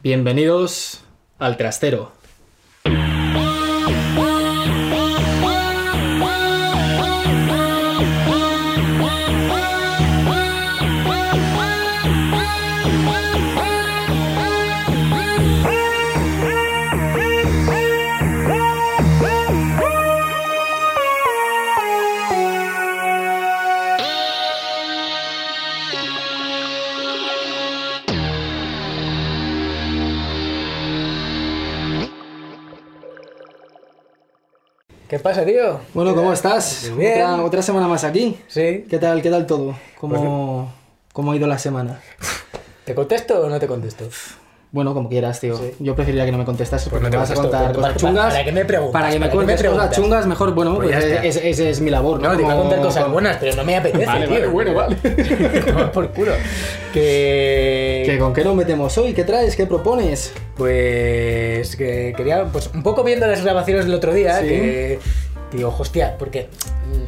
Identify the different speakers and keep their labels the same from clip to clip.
Speaker 1: Bienvenidos al trastero.
Speaker 2: Pasa, tío?
Speaker 1: Bueno, ¿cómo estás?
Speaker 2: Muy bien.
Speaker 1: Otra, otra semana más aquí.
Speaker 2: Sí.
Speaker 1: ¿Qué tal, qué tal todo? ¿Cómo, cómo ha ido la semana?
Speaker 2: ¿Te contesto o no te contesto?
Speaker 1: Bueno, como quieras, tío.
Speaker 2: Sí.
Speaker 1: Yo preferiría que no me contestases
Speaker 2: Pues
Speaker 1: porque
Speaker 2: no te
Speaker 1: me vas a contar cosas
Speaker 2: para-
Speaker 1: chungas.
Speaker 2: para que me preguntas,
Speaker 1: Para que me cuentes cosas chungas, mejor, bueno,
Speaker 2: Pues
Speaker 1: pues, ese ese es mi labor, ¿no?
Speaker 2: No, te iba a contar cosas
Speaker 1: como-
Speaker 2: buenas, pero no me apetece,
Speaker 1: Vale,
Speaker 2: tío.
Speaker 1: vale, bueno, vale.
Speaker 2: Por culo. Que...
Speaker 1: ¿Que ¿Con qué nos metemos hoy? ¿Qué traes? ¿Qué propones?
Speaker 2: Pues que quería, pues un poco viendo las grabaciones del otro día,
Speaker 1: Sí.
Speaker 2: que, que digo, hostia, porque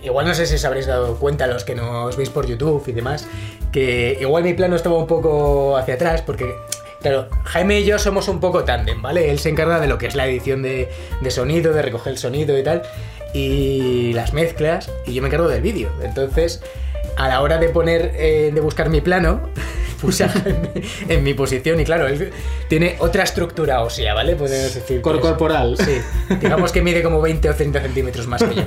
Speaker 2: mm, igual no sé si os habréis dado cuenta los que nos veis por YouTube y demás, que igual mi plano estaba un poco hacia atrás, porque, claro, Jaime y yo somos un poco tándem, ¿vale? Él se encarga de lo que es la edición de, de sonido, de recoger el sonido y tal, y las mezclas, y yo me encargo del vídeo. Entonces, a la hora de poner, eh, de buscar mi plano, puse a Jaime en mi posición y claro, él tiene otra estructura ósea, ¿vale? Podemos decir.
Speaker 1: Cor corporal.
Speaker 2: Sí, digamos que mide como 20 o 30 centímetros más que yo.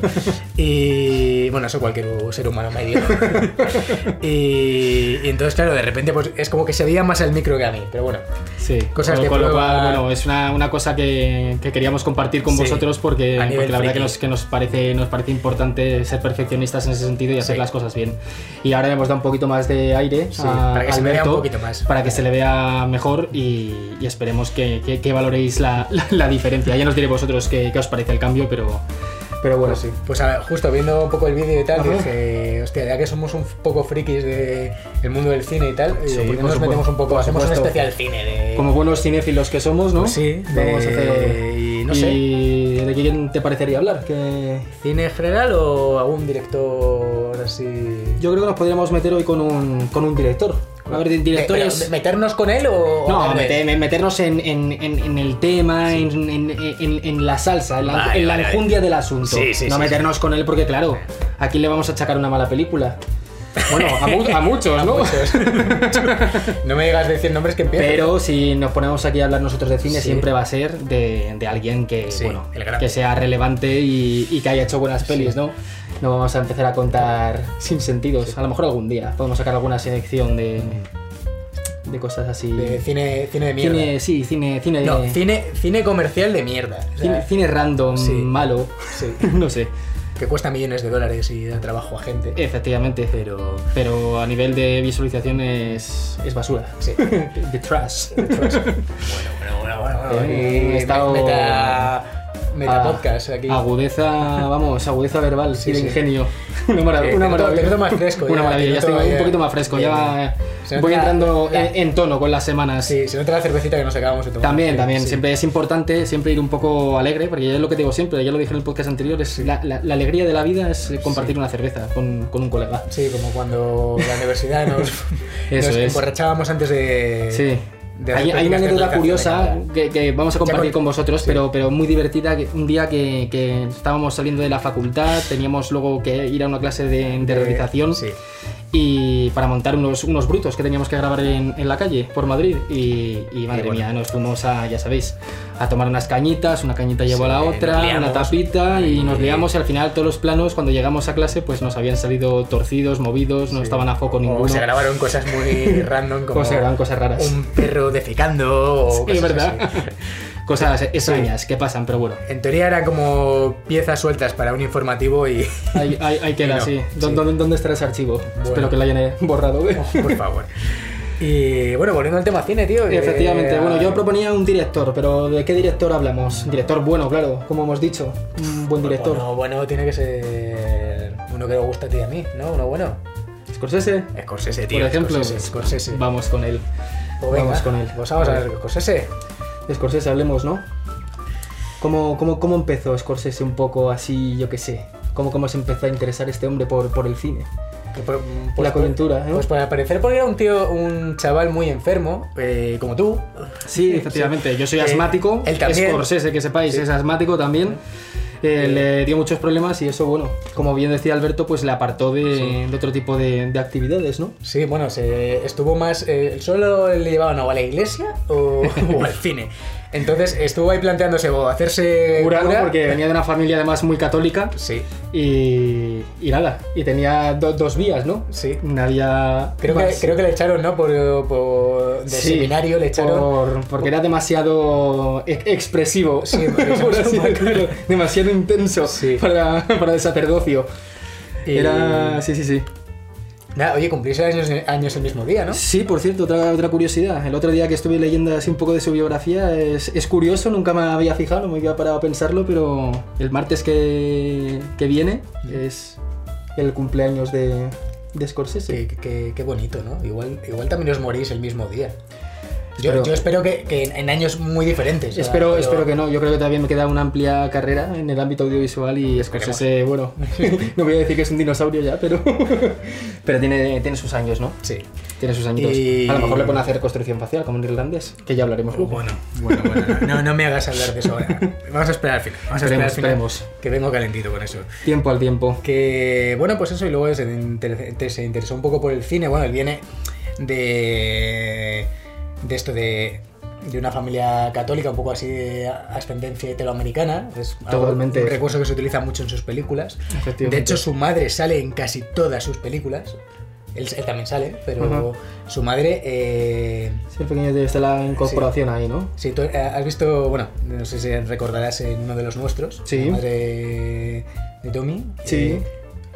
Speaker 2: Y bueno, eso cualquier ser humano medio. Y, y entonces, claro, de repente pues es como que se veía más el micro que a mí, pero bueno.
Speaker 1: Sí,
Speaker 2: Cosas
Speaker 1: con,
Speaker 2: de
Speaker 1: con lo cual, bueno, es una, una cosa que, que queríamos compartir con
Speaker 2: Sí,
Speaker 1: vosotros porque, porque la verdad que nos, que nos, parece, nos parece importante ser perfeccionistas en ese sentido y hacer
Speaker 2: Sí.
Speaker 1: las cosas bien. Y ahora hemos dado un poquito más de aire
Speaker 2: Sí,
Speaker 1: a
Speaker 2: para que se vea Un poquito más.
Speaker 1: Para que se le vea mejor y, y esperemos que, que- que valoréis la, la- la diferencia. Ya nos diré vosotros qué, qué os parece el cambio, pero, pero bueno, sí.
Speaker 2: Pues a ver, justo viendo un poco el vídeo y tal,
Speaker 1: Ajá.
Speaker 2: dije, hostia, ya que somos un poco frikis del mundo del cine y tal,
Speaker 1: Sí,
Speaker 2: digo, ¿por qué
Speaker 1: por
Speaker 2: no nos metemos un poco, hacemos un
Speaker 1: supuesto.
Speaker 2: especial cine de...
Speaker 1: Como buenos cinéfilos que somos, ¿no?
Speaker 2: Pues sí,
Speaker 1: Vamos a
Speaker 2: de-
Speaker 1: hacer...
Speaker 2: y no sé.
Speaker 1: ¿Y de quién te parecería hablar? Que...
Speaker 2: ¿Cine en general o algún director así...?
Speaker 1: Yo creo que nos podríamos meter hoy con un, con un director. A ver, di- directores.
Speaker 2: ¿De- pero ¿Meternos con él o...?
Speaker 1: no,
Speaker 2: o-
Speaker 1: mete- me- meternos en, en- en- en el tema, en, en- la salsa, en la,
Speaker 2: Vale,
Speaker 1: en la
Speaker 2: vale.
Speaker 1: enjundia del asunto.
Speaker 2: Sí, sí,
Speaker 1: no
Speaker 2: sí,
Speaker 1: meternos con él porque, claro, aquí le vamos a achacar una mala película. Bueno, a, mu- a muchos, ¿no?
Speaker 2: no me digas decir nombres que empiecen.
Speaker 1: Pero si nos ponemos aquí a hablar nosotros de cine,
Speaker 2: Sí.
Speaker 1: siempre va a ser de, de alguien que,
Speaker 2: Sí,
Speaker 1: bueno, que sea relevante y, y que haya hecho buenas pelis, ¿no? No vamos a empezar a contar sin sentidos. A lo mejor algún día podemos sacar alguna selección de, de cosas así.
Speaker 2: De cine, cine de mierda.
Speaker 1: cine, sí, cine, cine,
Speaker 2: No, cine, cine comercial de mierda. O sea,
Speaker 1: cine, cine random,
Speaker 2: Sí.
Speaker 1: malo.
Speaker 2: Sí.
Speaker 1: no sé,
Speaker 2: que cuesta millones de dólares y da trabajo a gente.
Speaker 1: efectivamente.
Speaker 2: Pero...
Speaker 1: Pero a nivel de visualización es, es basura.
Speaker 2: Sí.
Speaker 1: De trash.
Speaker 2: bueno, bueno, bueno, bueno, bueno.
Speaker 1: Eh, he estado-
Speaker 2: Meta, meta
Speaker 1: Ah,
Speaker 2: podcast aquí.
Speaker 1: Agudeza, vamos, agudeza verbal
Speaker 2: Sí,
Speaker 1: y de
Speaker 2: sí.
Speaker 1: ingenio. Una maravilla. Una maravilla.
Speaker 2: te noto más fresco
Speaker 1: Una maravilla, ya estoy un poquito más fresco.
Speaker 2: bien,
Speaker 1: ya
Speaker 2: bien.
Speaker 1: Voy entrando
Speaker 2: la-
Speaker 1: en, en tono con las semanas.
Speaker 2: Sí, se nota la cervecita que nos acabamos de tomar.
Speaker 1: También,
Speaker 2: Sí,
Speaker 1: también.
Speaker 2: sí.
Speaker 1: Siempre es importante siempre ir un poco alegre, porque ya es lo que digo siempre, ya lo dije en el podcast anterior, es la, la- la alegría de la vida es compartir una cerveza con, con un colega.
Speaker 2: Sí, como cuando la universidad nos,
Speaker 1: Eso
Speaker 2: nos
Speaker 1: es.
Speaker 2: emborrachábamos antes de.
Speaker 1: Hay, hay una anécdota curiosa que, que vamos a compartir
Speaker 2: con-
Speaker 1: vosotros,
Speaker 2: sí.
Speaker 1: pero, pero muy divertida. que Un día que, que estábamos saliendo de la facultad, teníamos luego que ir a una clase de, de realización
Speaker 2: Sí.
Speaker 1: Y para montar unos, unos brutos que teníamos que grabar en, en la calle por Madrid. Y, y madre
Speaker 2: bueno.
Speaker 1: mía, nos fuimos a, ya sabéis, a tomar unas cañitas, una cañita llevó a la otra,
Speaker 2: liamos.
Speaker 1: una tapita y nos liamos y al final todos los planos cuando llegamos a clase pues nos habían salido torcidos, movidos, no
Speaker 2: Sí.
Speaker 1: estaban a foco
Speaker 2: O
Speaker 1: ninguno.
Speaker 2: se grabaron cosas muy random como
Speaker 1: Cosas, eran cosas raras.
Speaker 2: un perro defecando o
Speaker 1: Sí,
Speaker 2: cosas
Speaker 1: verdad.
Speaker 2: así.
Speaker 1: Cosas extrañas que pasan, pero bueno.
Speaker 2: En teoría eran como piezas sueltas para un informativo y
Speaker 1: Ahí, ahí, ahí queda,
Speaker 2: no,
Speaker 1: sí.
Speaker 2: sí.
Speaker 1: ¿Dó- ¿Dónde, dónde estará ese archivo? Espero que lo hayan eh, borrado. ¿eh?
Speaker 2: por favor. Y bueno, volviendo al tema cine, tío. que-
Speaker 1: Efectivamente, bueno, yo proponía un director, pero ¿de qué director hablamos? Director bueno, claro, como hemos dicho. Un buen director.
Speaker 2: Bueno, bueno, tiene que ser uno que le gusta a ti y a mí, ¿no? Uno bueno.
Speaker 1: Scorsese,
Speaker 2: Scorsese, tío.
Speaker 1: por ejemplo.
Speaker 2: Scorsese. Scorsese.
Speaker 1: Vamos con él.
Speaker 2: Pues venga,
Speaker 1: vamos con él.
Speaker 2: Pues vamos a ver, Scorsese.
Speaker 1: Scorsese, hablemos, ¿no? ¿Cómo, cómo, cómo empezó Scorsese un poco así, yo qué sé? ¿Cómo, ¿Cómo se empezó a interesar este hombre por, por el cine?
Speaker 2: Por-
Speaker 1: la coyuntura, ¿no?
Speaker 2: Pues para parecer porque era un tío, un chaval muy enfermo, eh, como tú.
Speaker 1: Sí, efectivamente. Yo soy
Speaker 2: Eh,
Speaker 1: asmático.
Speaker 2: él también.
Speaker 1: Scorsese, que sepáis, es asmático también. Eh, le dio muchos problemas y eso, bueno, como bien decía Alberto, pues le apartó de, de otro tipo de, de actividades, ¿no?
Speaker 2: Sí, bueno, se estuvo más. eh, ¿Solo le llevaban o a la iglesia o, o al cine? Entonces estuvo ahí planteándose o hacerse.
Speaker 1: Cura. Porque venía de una familia además muy católica
Speaker 2: Sí,
Speaker 1: y, y nada, y tenía do- dos vías, ¿no?
Speaker 2: sí.
Speaker 1: Había
Speaker 2: Creo que, creo que le echaron, ¿no? Por, por de
Speaker 1: Sí,
Speaker 2: seminario le echaron.
Speaker 1: por- porque era demasiado e- expresivo,
Speaker 2: Sí,
Speaker 1: por demasiado intenso
Speaker 2: Sí.
Speaker 1: para, para el sacerdocio. Era. Sí, sí, sí.
Speaker 2: Nada, oye, cumplís años, años el mismo día, ¿no?
Speaker 1: Sí, por cierto, otra, otra curiosidad. El otro día que estuve leyendo así un poco de su biografía, es, es curioso, nunca me había fijado, no me había parado a pensarlo, pero el martes que, que viene es el cumpleaños de, de Scorsese.
Speaker 2: Qué, qué- qué bonito, ¿no? Igual, igual también os morís el mismo día. Yo
Speaker 1: Espero-
Speaker 2: yo espero que, que en, años muy diferentes.
Speaker 1: Espero,
Speaker 2: pero-
Speaker 1: espero que no, yo creo que todavía me queda una amplia carrera en el ámbito audiovisual y Scorsese, bueno, no voy a decir que es un dinosaurio ya, pero, pero tiene, tiene sus años, ¿no?
Speaker 2: Sí.
Speaker 1: Tiene sus añitos.
Speaker 2: Y-
Speaker 1: A lo mejor le pone a hacer construcción facial, como en irlandés, que ya hablaremos luego.
Speaker 2: Bueno, bueno, bueno. No, no me hagas hablar de eso ahora. Vamos a esperar al final. Vamos a esperar al
Speaker 1: Esperemos,
Speaker 2: final.
Speaker 1: esperemos.
Speaker 2: Que vengo calentito con eso.
Speaker 1: Tiempo al tiempo.
Speaker 2: Que bueno, pues eso, y luego se, inter- se interesó un poco por el cine. Bueno, él viene de. De esto de. de una familia católica, un poco así de ascendencia italoamericana. Es algo-
Speaker 1: Totalmente.
Speaker 2: un recurso que se utiliza mucho en sus películas. De hecho, su madre sale en casi todas sus películas. Él, él también sale, pero su madre. eh,
Speaker 1: Sí, el pequeño está la incorporación ahí, ¿no?
Speaker 2: Sí, tú eh, has visto, bueno, no sé si recordarás en uno de los nuestros,
Speaker 1: Sí.
Speaker 2: la madre de Tommy.
Speaker 1: Sí.
Speaker 2: eh,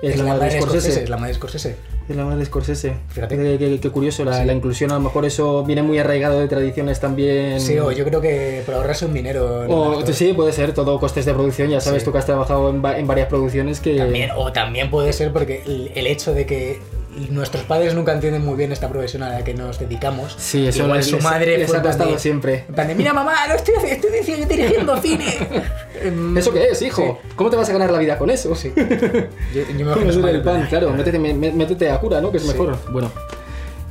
Speaker 1: Es la madre de Scorsese.
Speaker 2: Es la madre Scorsese.
Speaker 1: Es la madre de Scorsese.
Speaker 2: Fíjate.
Speaker 1: Qué, qué- qué curioso la,
Speaker 2: Sí.
Speaker 1: la inclusión. A lo mejor eso viene muy arraigado de tradiciones también.
Speaker 2: Sí, o yo creo que por ahorrarse un dinero.
Speaker 1: O, sí, puede ser, todo costes de producción. Ya sabes
Speaker 2: Sí.
Speaker 1: tú que has trabajado en, va- en varias producciones que.
Speaker 2: También, o también puede ser porque el, el hecho de que nuestros padres nunca entienden muy bien esta profesión a la que nos dedicamos.
Speaker 1: Sí, eso
Speaker 2: Igual
Speaker 1: les,
Speaker 2: su madre
Speaker 1: les
Speaker 2: fue
Speaker 1: ha costado siempre.
Speaker 2: De, mira mamá, no estoy, estoy dirigiendo cine. Em,
Speaker 1: ¿Eso qué es, hijo? ¿Cómo te vas a ganar la vida con eso?
Speaker 2: Sí. Yo, yo me madre,
Speaker 1: del pan, claro. Métete, mé- mé- métete a cura, ¿no? Que es
Speaker 2: Sí.
Speaker 1: mejor. Bueno.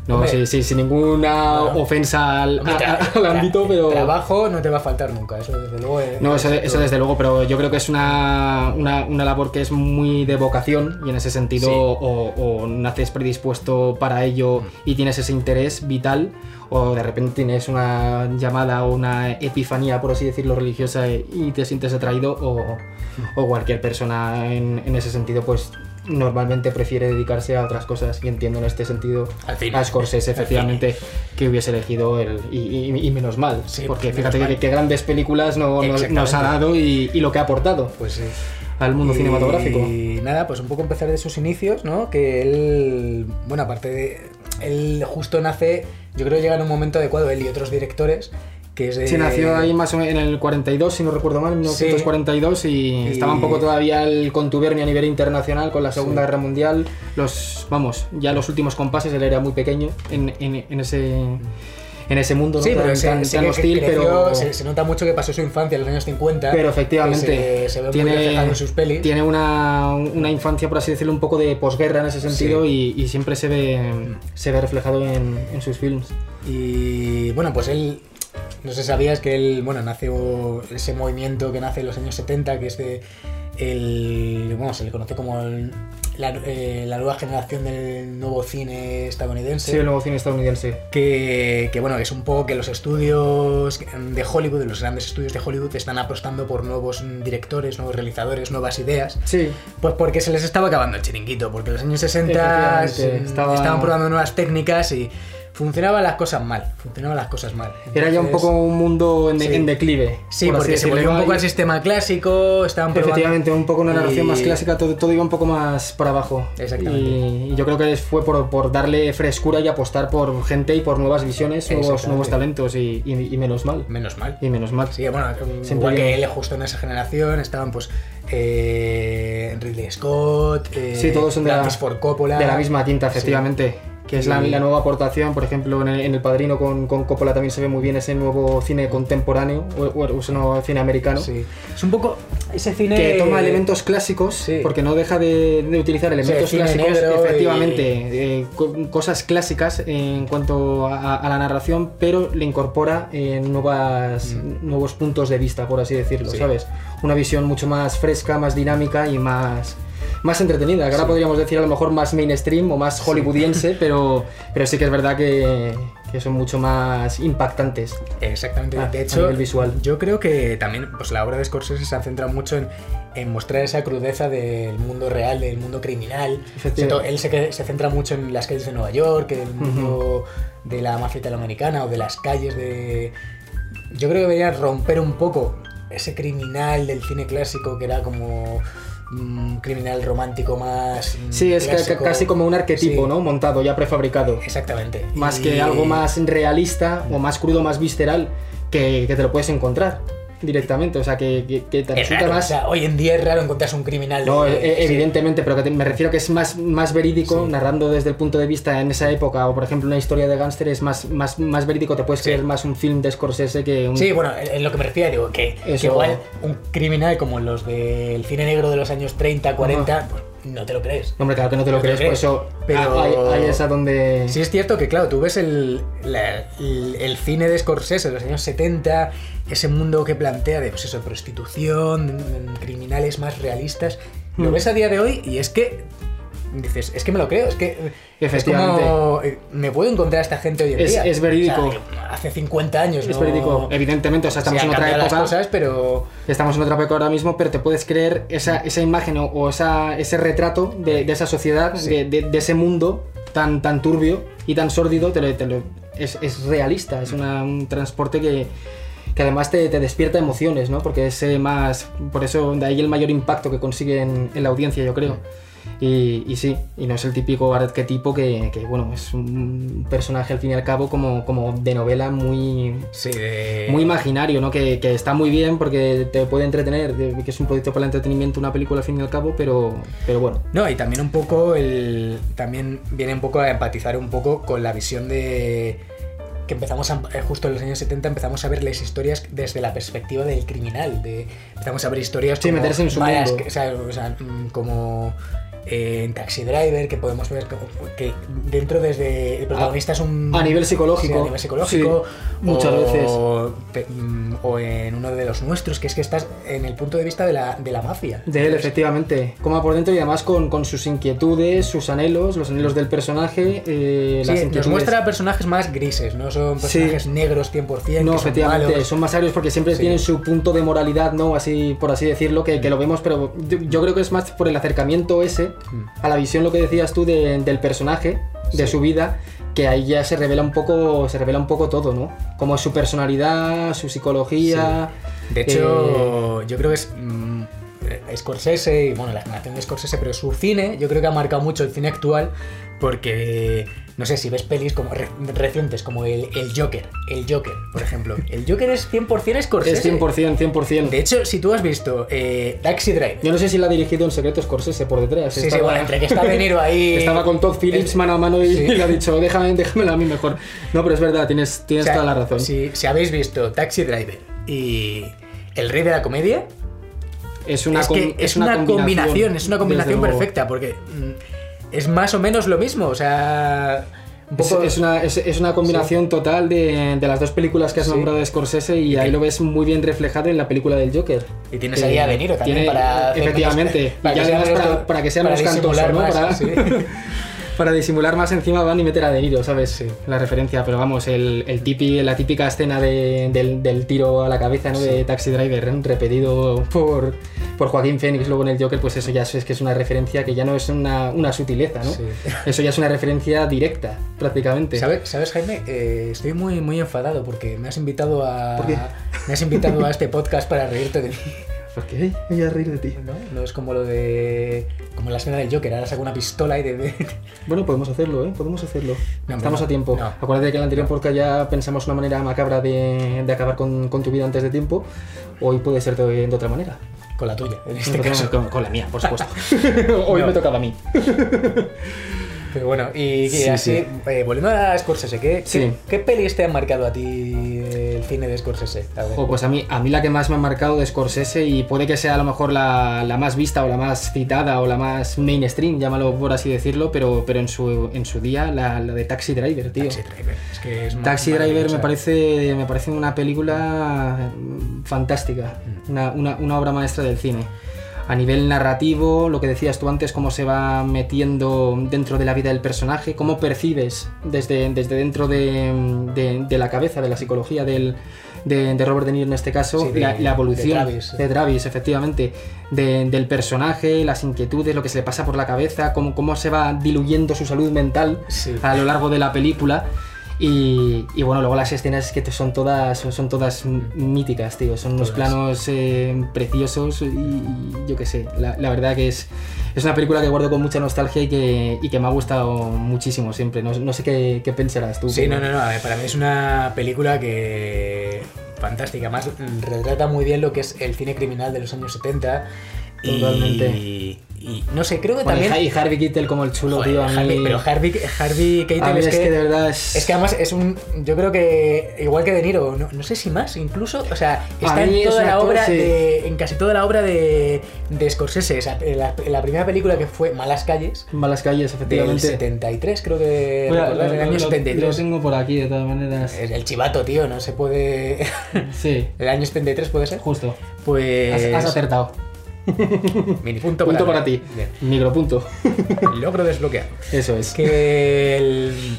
Speaker 1: No,
Speaker 2: Hombre.
Speaker 1: sí, sí, sin ninguna ofensa al,
Speaker 2: Hombre,
Speaker 1: a- al ámbito, pero.
Speaker 2: Trabajo no te va a faltar nunca, eso desde luego. eh,
Speaker 1: No, eso, eso desde luego, pero yo creo que es una, una, una labor que es muy de vocación y en ese sentido
Speaker 2: Sí.
Speaker 1: o, o naces predispuesto para ello y tienes ese interés vital o de repente tienes una llamada o una epifanía, por así decirlo, religiosa y te sientes atraído o, o cualquier persona en, en ese sentido pues normalmente prefiere dedicarse a otras cosas y entiendo en este sentido
Speaker 2: Al
Speaker 1: a Scorsese efectivamente que hubiese elegido el y, y- y menos mal
Speaker 2: Sí,
Speaker 1: porque
Speaker 2: menos
Speaker 1: fíjate
Speaker 2: mal.
Speaker 1: que, grandes películas no, nos, ha dado y, y lo que ha aportado
Speaker 2: Pues sí.
Speaker 1: al mundo
Speaker 2: Y
Speaker 1: cinematográfico.
Speaker 2: nada, pues un poco empezar de sus inicios, ¿no? Que él, bueno, aparte de. Él justo nace, yo creo que llega en un momento adecuado, él y otros directores, que es de.
Speaker 1: Sí, nació ahí más o menos en el 42, si no recuerdo mal, en 1942 y,
Speaker 2: Y-
Speaker 1: estaba un poco todavía el contubernio a nivel internacional con la Segunda
Speaker 2: Sí.
Speaker 1: Guerra Mundial. Los, vamos, ya los últimos compases, él era muy pequeño en, en- en ese, en ese mundo ¿no?
Speaker 2: Sí,
Speaker 1: tan,
Speaker 2: pero se,
Speaker 1: tan-
Speaker 2: se
Speaker 1: tan hostil,
Speaker 2: creció,
Speaker 1: pero...
Speaker 2: se, se nota mucho que pasó su infancia en los años 50.
Speaker 1: Pero efectivamente,
Speaker 2: se, ve muy reflejado en sus pelis.
Speaker 1: tiene una, una infancia, por así decirlo, un poco de posguerra en ese sentido y, y siempre se ve, se ve reflejado en, en sus films.
Speaker 2: Y bueno, pues él, no sé sabías que él, bueno, nace ese movimiento que nace en los años 70, que es de el, bueno, se le conoce como el- la, eh, la nueva generación del nuevo cine estadounidense.
Speaker 1: Sí, el nuevo cine estadounidense.
Speaker 2: que, que, bueno, es un poco que los estudios de Hollywood, los grandes estudios de Hollywood, están apostando por nuevos directores, nuevos realizadores, nuevas ideas.
Speaker 1: Sí,
Speaker 2: Pues porque se les estaba acabando el chiringuito, porque en los años 60
Speaker 1: Efectivamente,
Speaker 2: mm,
Speaker 1: estaba-
Speaker 2: estaban probando nuevas técnicas y funcionaban las cosas mal, funcionaban las cosas mal.
Speaker 1: era ya un poco un mundo en, de-
Speaker 2: sí.
Speaker 1: en declive.
Speaker 2: Sí,
Speaker 1: por
Speaker 2: porque se volvió un poco al sistema clásico, estaban probando...
Speaker 1: Efectivamente, un poco una narración
Speaker 2: y-
Speaker 1: más clásica, todo, todo iba un poco más para abajo.
Speaker 2: Exactamente.
Speaker 1: Y, yo creo que fue por, por darle frescura y apostar por gente y por nuevas visiones, nuevos, nuevos talentos y, menos mal.
Speaker 2: Menos mal.
Speaker 1: Y menos mal.
Speaker 2: Sí, bueno, igual que él, justo en esa generación, estaban pues eh, Ridley Scott, eh,
Speaker 1: Sí, todos son de la,
Speaker 2: Francis Ford Coppola.
Speaker 1: de la misma quinta, efectivamente. Que es la, nueva aportación, por ejemplo, en el, en El Padrino con, con Coppola también se ve muy bien ese nuevo cine contemporáneo o, o ese nuevo cine americano.
Speaker 2: Sí. Es un poco. ese cine
Speaker 1: que toma elementos clásicos,
Speaker 2: Sí.
Speaker 1: porque no deja de, de utilizar elementos clásicos, efectivamente, eh, co- cosas clásicas en cuanto a, a la narración, pero le incorpora eh, nuevas, nuevos puntos de vista, por así decirlo,
Speaker 2: Mm.
Speaker 1: ¿sabes? Una visión mucho más fresca, más dinámica y más, más entretenida, que ahora podríamos decir a lo mejor más mainstream o más hollywoodiense, pero, pero sí que es verdad que, que son mucho más impactantes.
Speaker 2: Exactamente.
Speaker 1: Ah,
Speaker 2: de hecho,
Speaker 1: nivel visual.
Speaker 2: yo creo que también pues, la obra de Scorsese se ha centrado mucho en, en mostrar esa crudeza del mundo real, del mundo criminal. Él se, se centra mucho en las calles de Nueva York, el mundo de la mafia italoamericana o de las calles de... Yo creo que debería romper un poco ese criminal del cine clásico que era como criminal romántico más... mm,
Speaker 1: Sí, es ca-
Speaker 2: clásico.
Speaker 1: casi como un arquetipo,
Speaker 2: Sí,
Speaker 1: ¿no? Montado, ya prefabricado.
Speaker 2: Exactamente.
Speaker 1: Más
Speaker 2: Y-
Speaker 1: que algo más realista o más crudo, más visceral, que, que te lo puedes encontrar directamente. O sea, que, que- que te
Speaker 2: Es
Speaker 1: resulta
Speaker 2: raro,
Speaker 1: más.
Speaker 2: o sea, hoy en día es raro encontrarse un criminal.
Speaker 1: No,
Speaker 2: de-
Speaker 1: e- evidentemente, pero que te- me refiero que es más, más verídico,
Speaker 2: Sí.
Speaker 1: narrando desde el punto de vista en esa época, o por ejemplo una historia de gángster es más, más, más verídico, te puedes
Speaker 2: Sí.
Speaker 1: creer más un film de Scorsese que un...
Speaker 2: Sí, bueno, en lo que me refiero, digo, que, igual un criminal como los del cine negro de los años 30, 40, pues no te lo crees.
Speaker 1: Hombre, claro que no te lo
Speaker 2: No te lo
Speaker 1: crees, por eso
Speaker 2: pero-
Speaker 1: ahí, ahí es a donde...
Speaker 2: Sí es cierto que, claro, tú ves el, la- el, el cine de Scorsese de los años 70, ese mundo que plantea de, pues eso, prostitución, mm, criminales más realistas, lo
Speaker 1: Hmm.
Speaker 2: ves a día de hoy y es que dices, es que me lo creo, es que
Speaker 1: Efectivamente.
Speaker 2: es como, eh, me puedo encontrar a esta gente hoy en
Speaker 1: Es-
Speaker 2: día.
Speaker 1: es verídico.
Speaker 2: O sea, hace 50 años,
Speaker 1: Es verídico, evidentemente, o sea, estamos en otra época.
Speaker 2: cosas, pero
Speaker 1: Estamos en otra época ahora mismo, pero te puedes creer esa, esa imagen o, o esa, ese retrato de, de esa sociedad,
Speaker 2: Sí.
Speaker 1: de, de- de ese mundo tan, tan turbio y tan sórdido, te lo- te lo- es, es realista, es una- un transporte que, que además te, te despierta emociones, ¿no? Porque es eh, más, por eso de ahí el mayor impacto que consigue en, en la audiencia, yo creo. Y, y sí, y no es el típico arquetipo que, que, bueno, es un personaje al fin y al cabo como, como de novela muy,
Speaker 2: sí, de...
Speaker 1: muy imaginario, ¿no? Que, que está muy bien porque te puede entretener, que es un producto para el entretenimiento, una película al fin y al cabo, pero, pero bueno.
Speaker 2: No, y también un poco el. También viene un poco a empatizar un poco con la visión de. Que empezamos a, eh, justo en los años 70 empezamos a ver las historias desde la perspectiva del criminal. De, empezamos a ver historias
Speaker 1: Sí,
Speaker 2: como
Speaker 1: meterse en su mundo.
Speaker 2: o sea, o sea, mm, como eh, en Taxi Driver, que podemos ver que dentro desde el protagonista es un...
Speaker 1: a nivel psicológico.
Speaker 2: Sí, a nivel psicológico.
Speaker 1: Sí, muchas
Speaker 2: o,
Speaker 1: veces.
Speaker 2: mm, o en uno de los nuestros, que es que estás en el punto de vista de la, de la mafia.
Speaker 1: De él, efectivamente. Como por dentro y además con, con sus inquietudes, sus anhelos, los anhelos del personaje. eh,
Speaker 2: Sí,
Speaker 1: las
Speaker 2: nos muestra personajes más grises, no son personajes negros 100%,
Speaker 1: No,
Speaker 2: que son
Speaker 1: efectivamente,
Speaker 2: malos.
Speaker 1: son más agrios porque siempre tienen su punto de moralidad, ¿no? Así, por así decirlo, que, que lo vemos, pero yo, yo creo que es más por el acercamiento ese. A la visión, lo que decías tú, de- del personaje, de
Speaker 2: Sí.
Speaker 1: su vida, que ahí ya se revela un poco, se revela un poco todo, ¿no? Como su personalidad, su psicología.
Speaker 2: De
Speaker 1: eh,
Speaker 2: hecho, yo creo que es mm, eh, Scorsese, y bueno, la generación de Scorsese, pero su cine, yo creo que ha marcado mucho el cine actual, porque, no sé, si ves pelis como re- recientes, como el, el Joker, el Joker, por ejemplo. El Joker es 100% Scorsese.
Speaker 1: es 100%, 100%.
Speaker 2: De hecho, si tú has visto eh, Taxi Drive,
Speaker 1: Yo no sé si la ha dirigido en secreto Scorsese por detrás.
Speaker 2: sí, sí, bueno, entre que está De Niro ahí...
Speaker 1: Estaba con Todd Phillips
Speaker 2: Es-
Speaker 1: mano a mano y,
Speaker 2: Sí.
Speaker 1: le ha dicho, déjame, déjamela a mí mejor. No, pero es verdad, tienes, tienes
Speaker 2: O sea,
Speaker 1: toda la razón.
Speaker 2: Si, si habéis visto Taxi Driver y El Rey de la Comedia,
Speaker 1: Es una,
Speaker 2: es que es, una, combinación, es una combinación perfecta, porque mm, es más o menos lo mismo, o sea, un
Speaker 1: Es,
Speaker 2: poco...
Speaker 1: es una, es, una combinación total de, de las dos películas que has
Speaker 2: Sí.
Speaker 1: nombrado de Scorsese y ahí lo ves muy bien reflejado en la película del Joker.
Speaker 2: Y tienes ahí a De Niro también
Speaker 1: Tiene-
Speaker 2: para
Speaker 1: Efectivamente.
Speaker 2: menos- para que
Speaker 1: para, para que sea
Speaker 2: para
Speaker 1: menos cantoso, ¿no?
Speaker 2: más,
Speaker 1: Para,
Speaker 2: sí.
Speaker 1: para disimular más encima van y meter a De Niro, ¿sabes?
Speaker 2: Sí.
Speaker 1: La referencia, pero vamos, el, el tipi- la típica escena de- del, del tiro a la cabeza ¿no? de Taxi Driver, repetido por, por Joaquín Phoenix luego en el Joker, pues eso ya es que es una referencia que ya no es una, una sutileza, ¿no?
Speaker 2: Sí.
Speaker 1: Eso ya es una referencia directa, prácticamente.
Speaker 2: ¿Sabes, ¿Sabes, Jaime? Eh, estoy muy, muy enfadado porque me has invitado a... Me has invitado a este podcast para reírte de mí.
Speaker 1: ¿Por qué? Voy a reír de ti.
Speaker 2: ¿No? No es como lo de... Como la escena del Joker, ahora saco una pistola y de...
Speaker 1: Bueno, podemos hacerlo, ¿eh? Podemos hacerlo.
Speaker 2: No,
Speaker 1: Estamos
Speaker 2: no,
Speaker 1: a tiempo.
Speaker 2: no.
Speaker 1: Acuérdate que en el anterior podcast ya pensamos una manera macabra de, de acabar con, con tu vida antes de tiempo. Hoy puede ser de, de otra manera.
Speaker 2: Con la tuya, en este caso.
Speaker 1: Con, con la mía, por supuesto. Hoy me tocaba a mí.
Speaker 2: Pero bueno, y, y
Speaker 1: Sí,
Speaker 2: así,
Speaker 1: sí.
Speaker 2: eh, volviendo a Scorsese, ¿qué,
Speaker 1: Sí.
Speaker 2: qué, qué pelis te han marcado a ti cine de Scorsese? A ver.
Speaker 1: Jo, pues a mí, a mí la que más me ha marcado de Scorsese y puede que sea a lo mejor la, la más vista o la más citada o la más mainstream, llámalo por así decirlo, pero, pero en, su, en su día la, la de Taxi Driver, tío.
Speaker 2: Taxi Driver. Es que es
Speaker 1: Taxi Driver me parece, me parece una película fantástica,
Speaker 2: Mm.
Speaker 1: una, una- una obra maestra del cine. A nivel narrativo, lo que decías tú antes, cómo se va metiendo dentro de la vida del personaje, cómo percibes desde, desde dentro de, de- de la cabeza, de la psicología del, de, de Robert De Niro en este caso,
Speaker 2: Sí, de-
Speaker 1: la, la evolución
Speaker 2: de Travis.
Speaker 1: de Travis, efectivamente, de- del personaje, las inquietudes, lo que se le pasa por la cabeza, cómo, cómo se va diluyendo su salud mental
Speaker 2: Sí.
Speaker 1: a lo largo de la película. Y, y bueno, luego las escenas que son todas, son, todas míticas, tío. Son unos
Speaker 2: Todas.
Speaker 1: planos eh, preciosos y, y yo qué sé. La, la verdad que es, es una película que guardo con mucha nostalgia y que, y que me ha gustado muchísimo siempre. No, no sé qué, qué pensarás tú.
Speaker 2: Sí,
Speaker 1: pero-
Speaker 2: no, no, no. ver, Para mí es una película que. fantástica. Más retrata muy bien lo que es el cine criminal de los años 70. y-
Speaker 1: Totalmente.
Speaker 2: Y, no sé, creo que
Speaker 1: Bueno,
Speaker 2: también.
Speaker 1: y Harvey Keitel como el chulo,
Speaker 2: Joder,
Speaker 1: tío. A mí,
Speaker 2: Harvey- pero Harvey, Harvey Keitel es,
Speaker 1: es, que, de verdad es.
Speaker 2: Es que además es un. Yo creo que. Igual que De Niro, no, no sé si más, incluso. O sea, está en toda la
Speaker 1: actor,
Speaker 2: obra
Speaker 1: sí.
Speaker 2: de. En casi toda la obra de, de Scorsese. O sea, en la, la primera película que fue Malas Calles.
Speaker 1: Malas calles,
Speaker 2: Del
Speaker 1: efectivamente.
Speaker 2: 73, creo que. Recordar,
Speaker 1: lo-
Speaker 2: del año
Speaker 1: lo-
Speaker 2: 73.
Speaker 1: Lo tengo por aquí, de todas maneras.
Speaker 2: Es El chivato, tío, no se puede.
Speaker 1: Sí,
Speaker 2: ¿El año 73 puede ser?
Speaker 1: justo.
Speaker 2: Pues.
Speaker 1: Has, has acertado.
Speaker 2: Mini punto,
Speaker 1: Punto
Speaker 2: para,
Speaker 1: para ti.
Speaker 2: Bien.
Speaker 1: Micropunto.
Speaker 2: Logro desbloqueado.
Speaker 1: Eso es.
Speaker 2: Que el.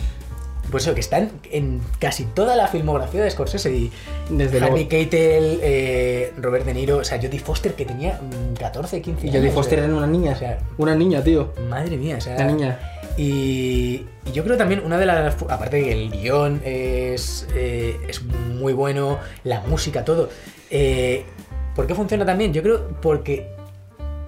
Speaker 2: Pues eso, que están en casi toda la filmografía de Scorsese y
Speaker 1: Desde
Speaker 2: Harvey
Speaker 1: luego.
Speaker 2: Keitel, eh, Robert De Niro, o sea, Jodie Foster que tenía mm, 14, 15
Speaker 1: Y
Speaker 2: años.
Speaker 1: Jodie Foster era una niña.
Speaker 2: O sea,
Speaker 1: Una niña, tío.
Speaker 2: madre mía, o sea.
Speaker 1: Una niña.
Speaker 2: Y, y yo creo también una de las. Aparte de que el guion es, eh, es muy bueno, la música, todo. Eh, ¿Por qué funciona también? Yo creo porque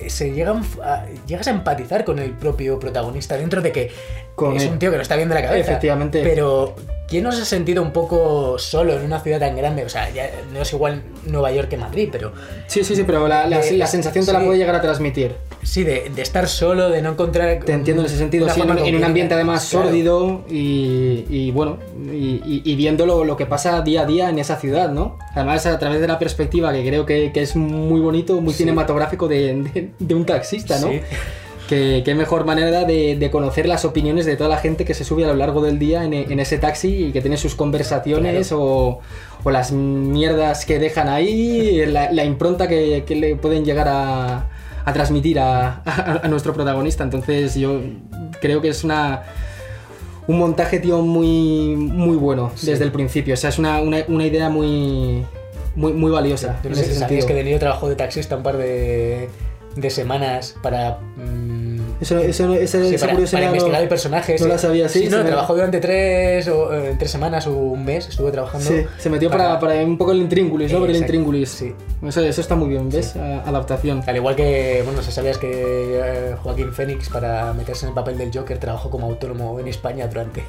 Speaker 2: se llegan a- llegas a empatizar con el propio protagonista dentro de que
Speaker 1: Con
Speaker 2: es un tío que no está bien de la cabeza.
Speaker 1: Efectivamente.
Speaker 2: Pero ¿quién no se ha sentido un poco solo en una ciudad tan grande? O sea, ya no es igual Nueva York que Madrid, pero
Speaker 1: Sí, sí, sí, pero la, la- la sensación te la puede llegar a transmitir.
Speaker 2: sí, de, de estar solo, de no encontrar.
Speaker 1: Te entiendo en ese sentido, sí, en, un- en un
Speaker 2: concreta.
Speaker 1: ambiente además
Speaker 2: Claro.
Speaker 1: sórdido y, y bueno, y, y- y viendo lo, lo que pasa día a día en esa ciudad, ¿no? Además a través de la perspectiva que creo que, que es muy bonito, muy
Speaker 2: Sí.
Speaker 1: cinematográfico de, de- de un taxista, ¿no?
Speaker 2: Sí.
Speaker 1: Que qué mejor manera de, de conocer las opiniones de toda la gente que se sube a lo largo del día en, en ese taxi y que tiene sus conversaciones o, o las mierdas que dejan ahí, la, la impronta que, que le pueden llegar a, a transmitir a, a- a nuestro protagonista. Entonces yo creo que es una un montaje, tío, muy, muy bueno
Speaker 2: Sí.
Speaker 1: desde el principio. O sea, es una, una- una idea muy, muy, muy valiosa.
Speaker 2: Yo
Speaker 1: en
Speaker 2: no sé
Speaker 1: ese
Speaker 2: si sabías
Speaker 1: sentido.
Speaker 2: que De Niro trabajó de taxista un par de, de semanas para.
Speaker 1: Eso, eso, ese-
Speaker 2: sí,
Speaker 1: esa
Speaker 2: para,
Speaker 1: curiosidad
Speaker 2: para
Speaker 1: no-
Speaker 2: investigar el personaje.
Speaker 1: no la sabía, sí,
Speaker 2: no,
Speaker 1: se me-
Speaker 2: trabajó durante tres, o, eh, tres semanas o un mes, estuvo trabajando.
Speaker 1: Sí, se metió para, para un poco el intríngulis, ¿no? Ver el intríngulis.
Speaker 2: sí.
Speaker 1: Eso, eso está muy bien, ¿ves? Adaptación.
Speaker 2: Al igual que, bueno, se sabías que eh, Joaquín Phoenix, para meterse en el papel del Joker, trabajó como autónomo en España durante.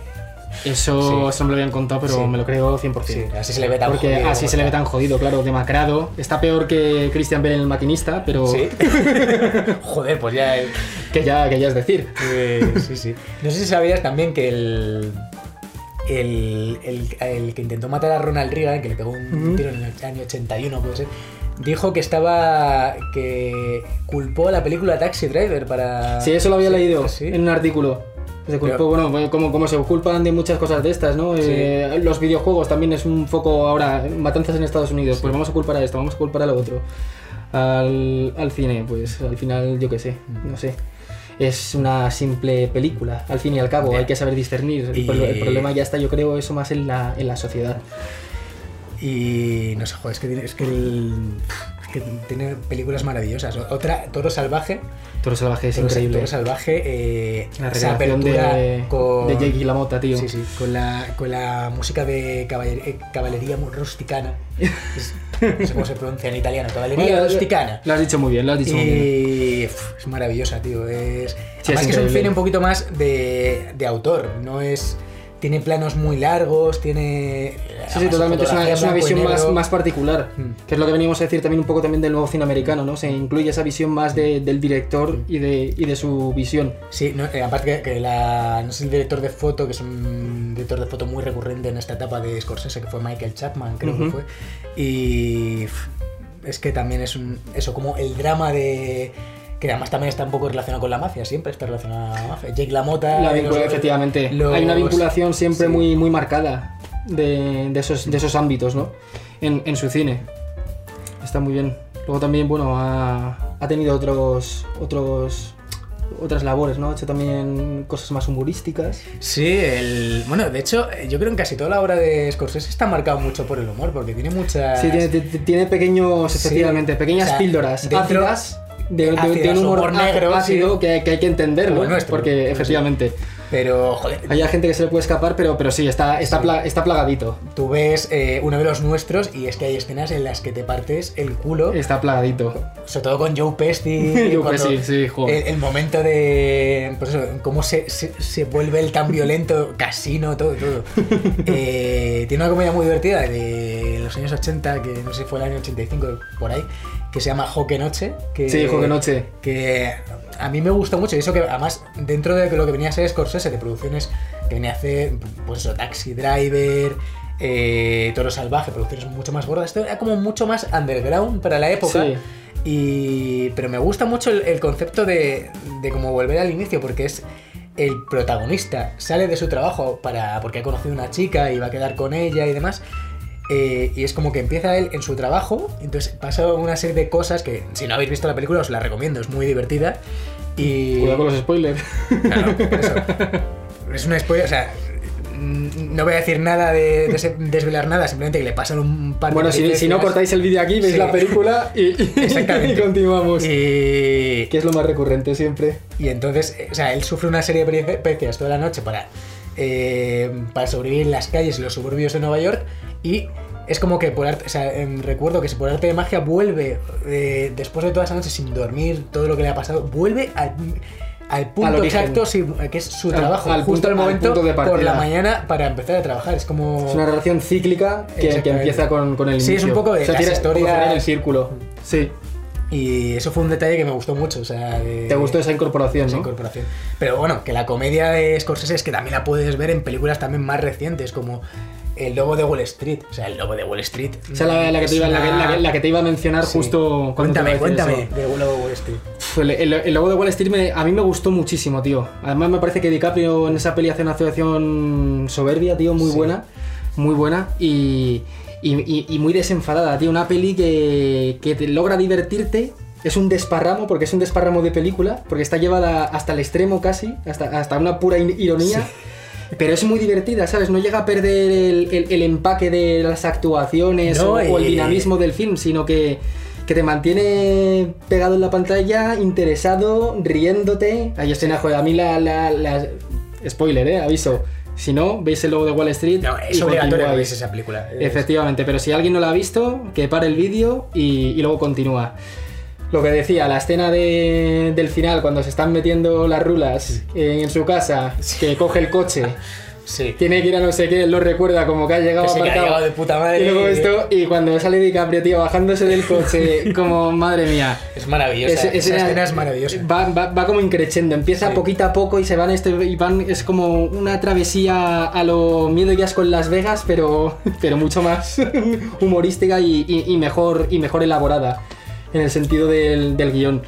Speaker 1: Eso,
Speaker 2: Sí.
Speaker 1: eso me lo habían contado, pero
Speaker 2: Sí.
Speaker 1: me lo creo 100%.
Speaker 2: Sí, así se le ve tan
Speaker 1: Porque
Speaker 2: jodido
Speaker 1: así
Speaker 2: como
Speaker 1: se le ve
Speaker 2: está.
Speaker 1: tan jodido, claro, demacrado. Está peor que Christian Bale en el maquinista, pero
Speaker 2: Sí. Joder, pues ya. el-
Speaker 1: que, ya, que ya es decir.
Speaker 2: Eh, sí, sí. No sé si sabías también que el, el, el, el que intentó matar a Ronald Reagan, que le pegó un tiro en el año 81, puede ser, dijo que estaba. que culpó a la película Taxi Driver para.
Speaker 1: Sí, eso lo había
Speaker 2: Sí,
Speaker 1: leído
Speaker 2: sí.
Speaker 1: en un artículo. Se culpó,
Speaker 2: Pero-
Speaker 1: bueno, como, como se culpan de muchas cosas de estas, ¿no? Eh, los videojuegos también es un foco ahora, matanzas en Estados Unidos, pues vamos a culpar a esto, vamos a culpar a lo otro. Al, al cine, pues al final yo qué sé,
Speaker 2: Mm.
Speaker 1: no sé. Es una simple película, al fin y al cabo, hay que saber discernir. El,
Speaker 2: Y-
Speaker 1: el problema ya está, yo creo, eso más en la, en la sociedad.
Speaker 2: Y no sé, joder, es que, tiene- es que, el- es que tiene películas maravillosas. Otra, Toro Salvaje.
Speaker 1: Toro Salvaje es
Speaker 2: Toro,
Speaker 1: increíble.
Speaker 2: Toro Salvaje, eh,
Speaker 1: La
Speaker 2: esa apertura
Speaker 1: de,
Speaker 2: con,
Speaker 1: de Jake LaMotta, tío.
Speaker 2: Sí, sí, con la, con la música de eh, caballería mu- rusticana. Es- no sé cómo se pronuncia en italiano, caballería
Speaker 1: Bueno,
Speaker 2: rusticana.
Speaker 1: Lo has dicho muy bien, lo has dicho muy bien.
Speaker 2: Y es maravillosa, tío. Es,
Speaker 1: Sí,
Speaker 2: además
Speaker 1: es
Speaker 2: que es un cine un poquito más de, de autor, no es tiene planos muy largos, tiene...
Speaker 1: Sí, sí, totalmente. Es una, es visión más, más particular,
Speaker 2: Mm.
Speaker 1: que es lo que veníamos a decir también un poco también del nuevo cine americano, ¿no? Se incluye esa visión más de- del director y de, y de su visión.
Speaker 2: Sí, no, eh, aparte que, que la, no sé, el director de foto, que es un director de foto muy recurrente en esta etapa de Scorsese, que fue Michael Chapman, creo que fue. Y es que también es un, eso, como el drama de... Que además también está un poco relacionado con la mafia, siempre está relacionado con la mafia. Jake LaMotta...
Speaker 1: La vincula-
Speaker 2: los-
Speaker 1: efectivamente.
Speaker 2: los-
Speaker 1: Hay una vinculación siempre
Speaker 2: sí.
Speaker 1: muy, muy marcada de, de esos, de esos ámbitos, ¿no? En, en su cine. Está muy bien. Luego también, bueno, ha, ha tenido otros, otros, otras labores, ¿no? Ha hecho también cosas más humorísticas.
Speaker 2: Sí, el... Bueno, de hecho, yo creo que casi toda la obra de Scorsese está marcado mucho por el humor, porque tiene muchas...
Speaker 1: Sí, tiene, pequeños,
Speaker 2: Sí.
Speaker 1: efectivamente, pequeñas
Speaker 2: O sea,
Speaker 1: píldoras
Speaker 2: dentro-
Speaker 1: ácidas de, un humor,
Speaker 2: negro,
Speaker 1: ácido
Speaker 2: sí.
Speaker 1: que, que hay que entenderlo, porque
Speaker 2: sí.
Speaker 1: efectivamente
Speaker 2: Pero, joder,
Speaker 1: hay gente que se le puede escapar, pero, pero sí, está, está,
Speaker 2: Sí.
Speaker 1: pla- está plagadito.
Speaker 2: tú ves eh, uno de los nuestros y es que hay escenas en las que te partes el culo.
Speaker 1: Está plagadito.
Speaker 2: Sobre todo con Joe Pesci.
Speaker 1: Joe Pesci, sí, joder.
Speaker 2: El, el momento de. Pues eso, cómo se, se, se vuelve el tan violento, casino, todo, todo. Eh, tiene una comedia muy divertida de los años 80, que no sé si fue el año 85, por ahí, que se llama Joque Noche. Que,
Speaker 1: Sí, Joque Noche.
Speaker 2: Que a mí me gusta mucho. Y eso que, además, dentro de lo que venía a ser Scorsese, de producciones que venía a hacer, pues eso, Taxi Driver. Eh, Toro Salvaje, producciones mucho más gordas. Esto era como mucho más underground para la época.
Speaker 1: Sí.
Speaker 2: Y, pero me gusta mucho el, el concepto de, de cómo volver al inicio, porque es el protagonista sale de su trabajo para porque ha conocido una chica y va a quedar con ella y demás. Eh, y es como que empieza él en su trabajo, entonces pasa una serie de cosas que si no habéis visto la película os la recomiendo, es muy divertida. Y...
Speaker 1: Cuidado con los spoilers.
Speaker 2: Claro, por eso. Es una spoiler, o sea, no voy a decir nada de, de desvelar nada, simplemente que le pasan un par de
Speaker 1: Bueno, si, si no cortáis el vídeo aquí, veis
Speaker 2: Sí.
Speaker 1: la película y, y- y continuamos.
Speaker 2: Y,
Speaker 1: Que es lo más recurrente siempre.
Speaker 2: y entonces, eh, o sea, él sufre una serie de peripecias toda la noche para, eh, para sobrevivir en las calles y los suburbios de Nueva York y es como que por arte, o sea, recuerdo que si por arte de magia vuelve eh, después de toda esa noche sin dormir, todo lo que le ha pasado, vuelve al, al punto exacto, sí, que es su trabajo,
Speaker 1: al
Speaker 2: justo
Speaker 1: punto-
Speaker 2: al momento
Speaker 1: punto de
Speaker 2: por la mañana para empezar a trabajar. Es como...
Speaker 1: Es una relación cíclica que, empieza con, con el
Speaker 2: Sí, es
Speaker 1: inicio.
Speaker 2: un poco de
Speaker 1: O sea,
Speaker 2: historias-
Speaker 1: como cerrar el círculo. Sí.
Speaker 2: Y eso fue un detalle que me gustó mucho. O sea, de-
Speaker 1: ¿Te gustó esa incorporación,
Speaker 2: esa
Speaker 1: no?
Speaker 2: incorporación. Pero bueno, que la comedia de Scorsese es que también la puedes ver en películas también más recientes, como El Lobo de Wall Street. O sea, El Lobo de Wall Street.
Speaker 1: Esa es la, la que te iba, la, que, la te iba a mencionar
Speaker 2: Sí.
Speaker 1: justo cuando
Speaker 2: Cuéntame, cuéntame
Speaker 1: eso.
Speaker 2: de Lobo de Wall Street.
Speaker 1: El, el, el logo de Wall Street me- a mí me gustó muchísimo, tío. Además me parece que DiCaprio en esa peli hace una actuación soberbia, tío, muy
Speaker 2: Sí.
Speaker 1: buena. Muy buena y, y, y- y muy desenfadada, tío. Una peli que, que te logra divertirte. Es un desparramo, porque es un desparramo de película, porque está llevada hasta el extremo casi, hasta, hasta una pura ironía. Pero es muy divertida, ¿sabes? No llega a perder el, el- el empaque de las actuaciones
Speaker 2: No,
Speaker 1: o, o el
Speaker 2: y-
Speaker 1: dinamismo del film, sino que, que te mantiene pegado en la pantalla, interesado, riéndote. Hay escenas, joder, a mí la, la- la- Spoiler, ¿eh? Aviso. Si no, veis el logo de Wall Street.
Speaker 2: No, es obligatorio que veáis esa película.
Speaker 1: Efectivamente, pero si alguien no la ha visto, que pare el vídeo y, y luego continúa. Lo que decía, la escena de- del final, cuando se están metiendo las rulas en su casa, que coge el coche,
Speaker 2: Sí.
Speaker 1: tiene que ir a no sé qué, él lo recuerda como que ha llegado
Speaker 2: Que sí, que ha llegado de puta madre.
Speaker 1: Y luego esto, y cuando sale DiCaprio, tío, bajándose del coche, como madre mía.
Speaker 2: Es maravillosa.
Speaker 1: Ese- ese
Speaker 2: esa escena es maravillosa.
Speaker 1: Va, va, va como increciendo, empieza
Speaker 2: Sí.
Speaker 1: poquito a poco y se van esto y van es como una travesía a lo miedo y asco en Las Vegas, pero, pero mucho más humorística y, y- y mejor y mejor elaborada en el sentido del, del guion.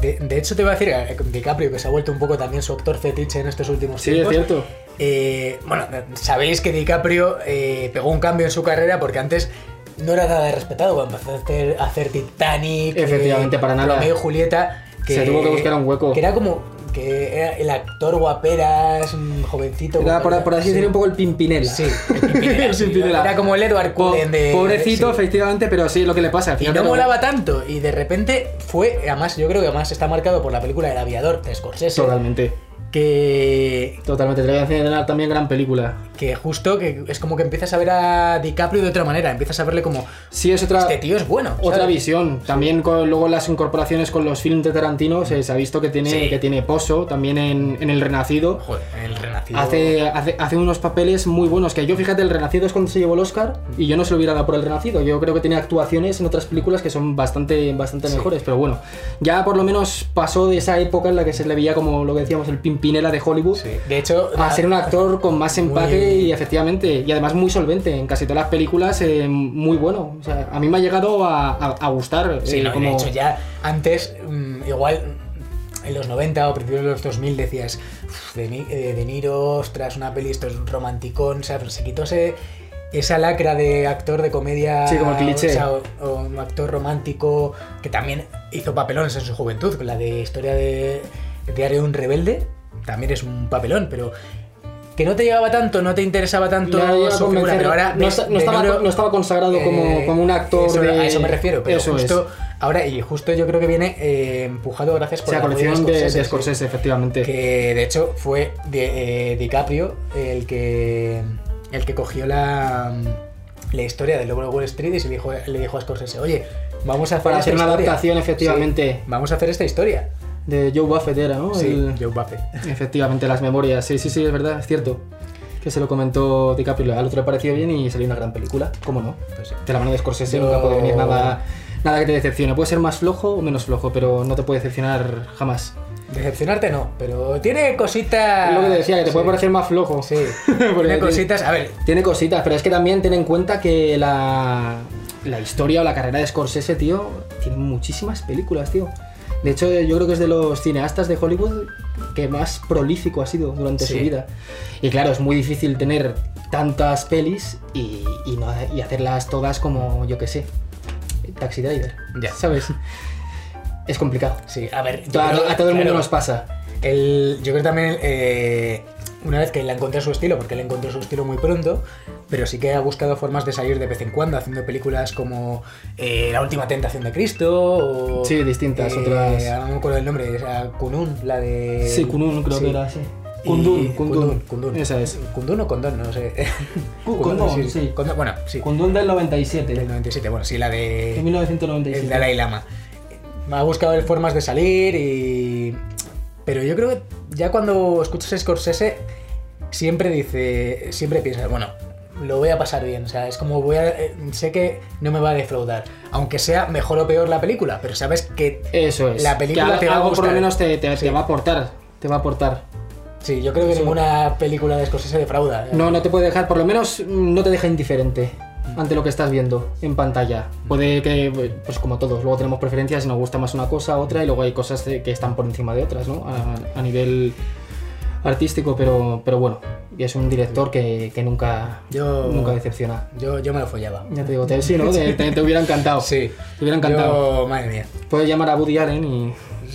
Speaker 2: De, de hecho, te iba a decir, eh, DiCaprio, que se ha vuelto un poco también su actor fetiche en estos últimos
Speaker 1: Sí, es
Speaker 2: tiempos.
Speaker 1: cierto.
Speaker 2: Eh, bueno, sabéis que DiCaprio eh, pegó un cambio en su carrera porque antes no era nada respetado cuando empezó a hacer, a hacer Titanic,
Speaker 1: Efectivamente, para nada.
Speaker 2: Romeo y Julieta. Que,
Speaker 1: Se tuvo que buscar un hueco.
Speaker 2: Que era como que era el actor guaperas, un jovencito.
Speaker 1: Era por, por así
Speaker 2: sí.
Speaker 1: decirlo un poco el Pimpinela.
Speaker 2: Sí, el Pimpinela,
Speaker 1: El
Speaker 2: sí,
Speaker 1: Pimpinela.
Speaker 2: Era como el Edward
Speaker 1: Po-
Speaker 2: Cullen de.
Speaker 1: Pobrecito,
Speaker 2: sí.
Speaker 1: efectivamente, pero sí, lo que le pasa.
Speaker 2: Y
Speaker 1: fíjate
Speaker 2: no
Speaker 1: lo-
Speaker 2: molaba tanto. Y de repente fue, además, yo creo que además está marcado por la película El Aviador de Scorsese.
Speaker 1: Totalmente.
Speaker 2: Que,
Speaker 1: Totalmente, te voy a enseñar también gran película.
Speaker 2: que justo que es como que empiezas a ver a DiCaprio de otra manera, empiezas a verle como,
Speaker 1: Sí, es otra,
Speaker 2: este tío es bueno.
Speaker 1: otra
Speaker 2: ¿sabes?
Speaker 1: visión. También con, luego las incorporaciones con los films de Tarantino se, se ha visto que tiene,
Speaker 2: Sí.
Speaker 1: que tiene pozo, también en, en El Renacido.
Speaker 2: Joder, el renacido.
Speaker 1: Hace, hace, hace unos papeles muy buenos. Que yo, fíjate, el Renacido es cuando se llevó el Oscar y yo no se lo hubiera dado por el Renacido. Yo creo que tenía actuaciones en otras películas que son bastante, bastante
Speaker 2: Sí.
Speaker 1: mejores. Pero bueno, ya por lo menos pasó de esa época en la que se le veía como lo que decíamos, el pimpinela de Hollywood.
Speaker 2: Sí. De hecho,
Speaker 1: A ser un actor con más empaque
Speaker 2: Muy-
Speaker 1: y efectivamente, y además muy solvente en casi todas las películas, eh, muy bueno. O sea, a mí me ha llegado a, a- a gustar.
Speaker 2: Sí,
Speaker 1: eh,
Speaker 2: no,
Speaker 1: como...
Speaker 2: de hecho ya antes, mm, igual en los 90 o principios de los 2000 decías, "Uf, de, Ni- eh, de Niro, ostras, una peli, esto es un romanticón, o sea, se quitó ese- esa lacra de actor de comedia,
Speaker 1: Sí, como el cliché.
Speaker 2: o, sea, o- o un actor romántico que también hizo papelones en su juventud, la de historia de Diario de un rebelde, también es un papelón, pero que no te llegaba tanto, no te interesaba tanto
Speaker 1: a
Speaker 2: su figura, pero ahora
Speaker 1: no,
Speaker 2: de-
Speaker 1: no
Speaker 2: de
Speaker 1: estaba,
Speaker 2: Niro-
Speaker 1: no estaba consagrado como,
Speaker 2: eh,
Speaker 1: como un actor
Speaker 2: eso-
Speaker 1: de...
Speaker 2: A eso me refiero, pero
Speaker 1: Eso es.
Speaker 2: justo ahora, y justo yo creo que viene eh, empujado gracias
Speaker 1: O
Speaker 2: por
Speaker 1: sea,
Speaker 2: la
Speaker 1: colección de, de. Scorsese, efectivamente.
Speaker 2: Que de hecho fue eh, DiCaprio el que el que cogió la, la historia del Lobo de Wall Street y se le dijo, le dijo a Scorsese, oye, vamos a hacer
Speaker 1: Para hacer una
Speaker 2: historia".
Speaker 1: adaptación, efectivamente.
Speaker 2: Sí, vamos a hacer esta historia.
Speaker 1: De Joe Buffett era, ¿no?
Speaker 2: Sí,
Speaker 1: El-
Speaker 2: Joe Buffett.
Speaker 1: Efectivamente, las memorias. Sí, sí, sí, es verdad, es cierto. Que se lo comentó DiCaprio, al otro le pareció bien y salió una gran película. ¿Cómo no?
Speaker 2: Pues sí.
Speaker 1: De la mano de Scorsese
Speaker 2: Yo-
Speaker 1: nunca puede venir nada, nada que te decepcione. Puede ser más flojo o menos flojo, pero no te puede decepcionar jamás.
Speaker 2: Decepcionarte no, pero tiene cositas...
Speaker 1: Lo que te decía, que te puede
Speaker 2: Sí.
Speaker 1: parecer más flojo.
Speaker 2: Sí,
Speaker 1: tiene-
Speaker 2: cositas... A ver,
Speaker 1: Tiene cositas, pero es que también ten en cuenta que la, la historia o la carrera de Scorsese, tío, tiene muchísimas películas, tío. De hecho, yo creo que es de los cineastas de Hollywood que más prolífico ha sido durante
Speaker 2: Sí.
Speaker 1: su vida. Y claro, es muy difícil tener tantas pelis y, y no- y hacerlas todas como, yo que sé, Taxi Driver.
Speaker 2: Ya.
Speaker 1: ¿Sabes? Es complicado.
Speaker 2: sí, a ver... creo-
Speaker 1: a todo el mundo
Speaker 2: claro,
Speaker 1: nos pasa.
Speaker 2: El, yo creo también, eh, una vez que él encontró su estilo, porque él encontró su estilo muy pronto, pero sí que ha buscado formas de salir de vez en cuando, haciendo películas como eh, La última tentación de Cristo, o...
Speaker 1: Sí, distintas,
Speaker 2: eh,
Speaker 1: otras.
Speaker 2: No me acuerdo el nombre, esa Kunun, la de...
Speaker 1: Sí, Kunun creo
Speaker 2: sí.
Speaker 1: que era, sí. Kundun, Kundun.
Speaker 2: Kundun.
Speaker 1: Esa es.
Speaker 2: Kundun o Condón, no sé.
Speaker 1: Kundun, sí.
Speaker 2: Kundun, bueno, sí.
Speaker 1: Kundun del 97.
Speaker 2: Del 97, bueno, sí, la de...
Speaker 1: De 1997.
Speaker 2: El Dalai Lama. Me ha buscado formas de salir y... Pero yo creo que ya cuando escuchas Scorsese, siempre dice, siempre piensas, bueno, lo voy a pasar bien, o sea, es como voy a... eh, Sé que no me va a defraudar, aunque sea mejor o peor la película, pero sabes que...
Speaker 1: Eso es.
Speaker 2: La película
Speaker 1: que
Speaker 2: te va a
Speaker 1: algo por lo menos te, te-
Speaker 2: Sí.
Speaker 1: te va a aportar. Te va a aportar.
Speaker 2: Sí, yo creo que
Speaker 1: Sí.
Speaker 2: ninguna película de Scorsese defrauda.
Speaker 1: No, no te puede dejar, por lo menos mm, no te deja indiferente ante lo que estás viendo en pantalla. Puede que, pues como todos, luego tenemos preferencias y nos gusta más una cosa, otra, y luego hay cosas que están por encima de otras, ¿no? A, a nivel artístico, pero, pero bueno, y es un director que, que nunca,
Speaker 2: Yo-
Speaker 1: nunca decepciona.
Speaker 2: Yo, yo me lo follaba.
Speaker 1: Ya te digo, te, sí, ¿no? Te, te- te hubiera encantado.
Speaker 2: Sí.
Speaker 1: Te hubiera encantado.
Speaker 2: Yo, madre mía.
Speaker 1: Puedes llamar a Woody Allen y,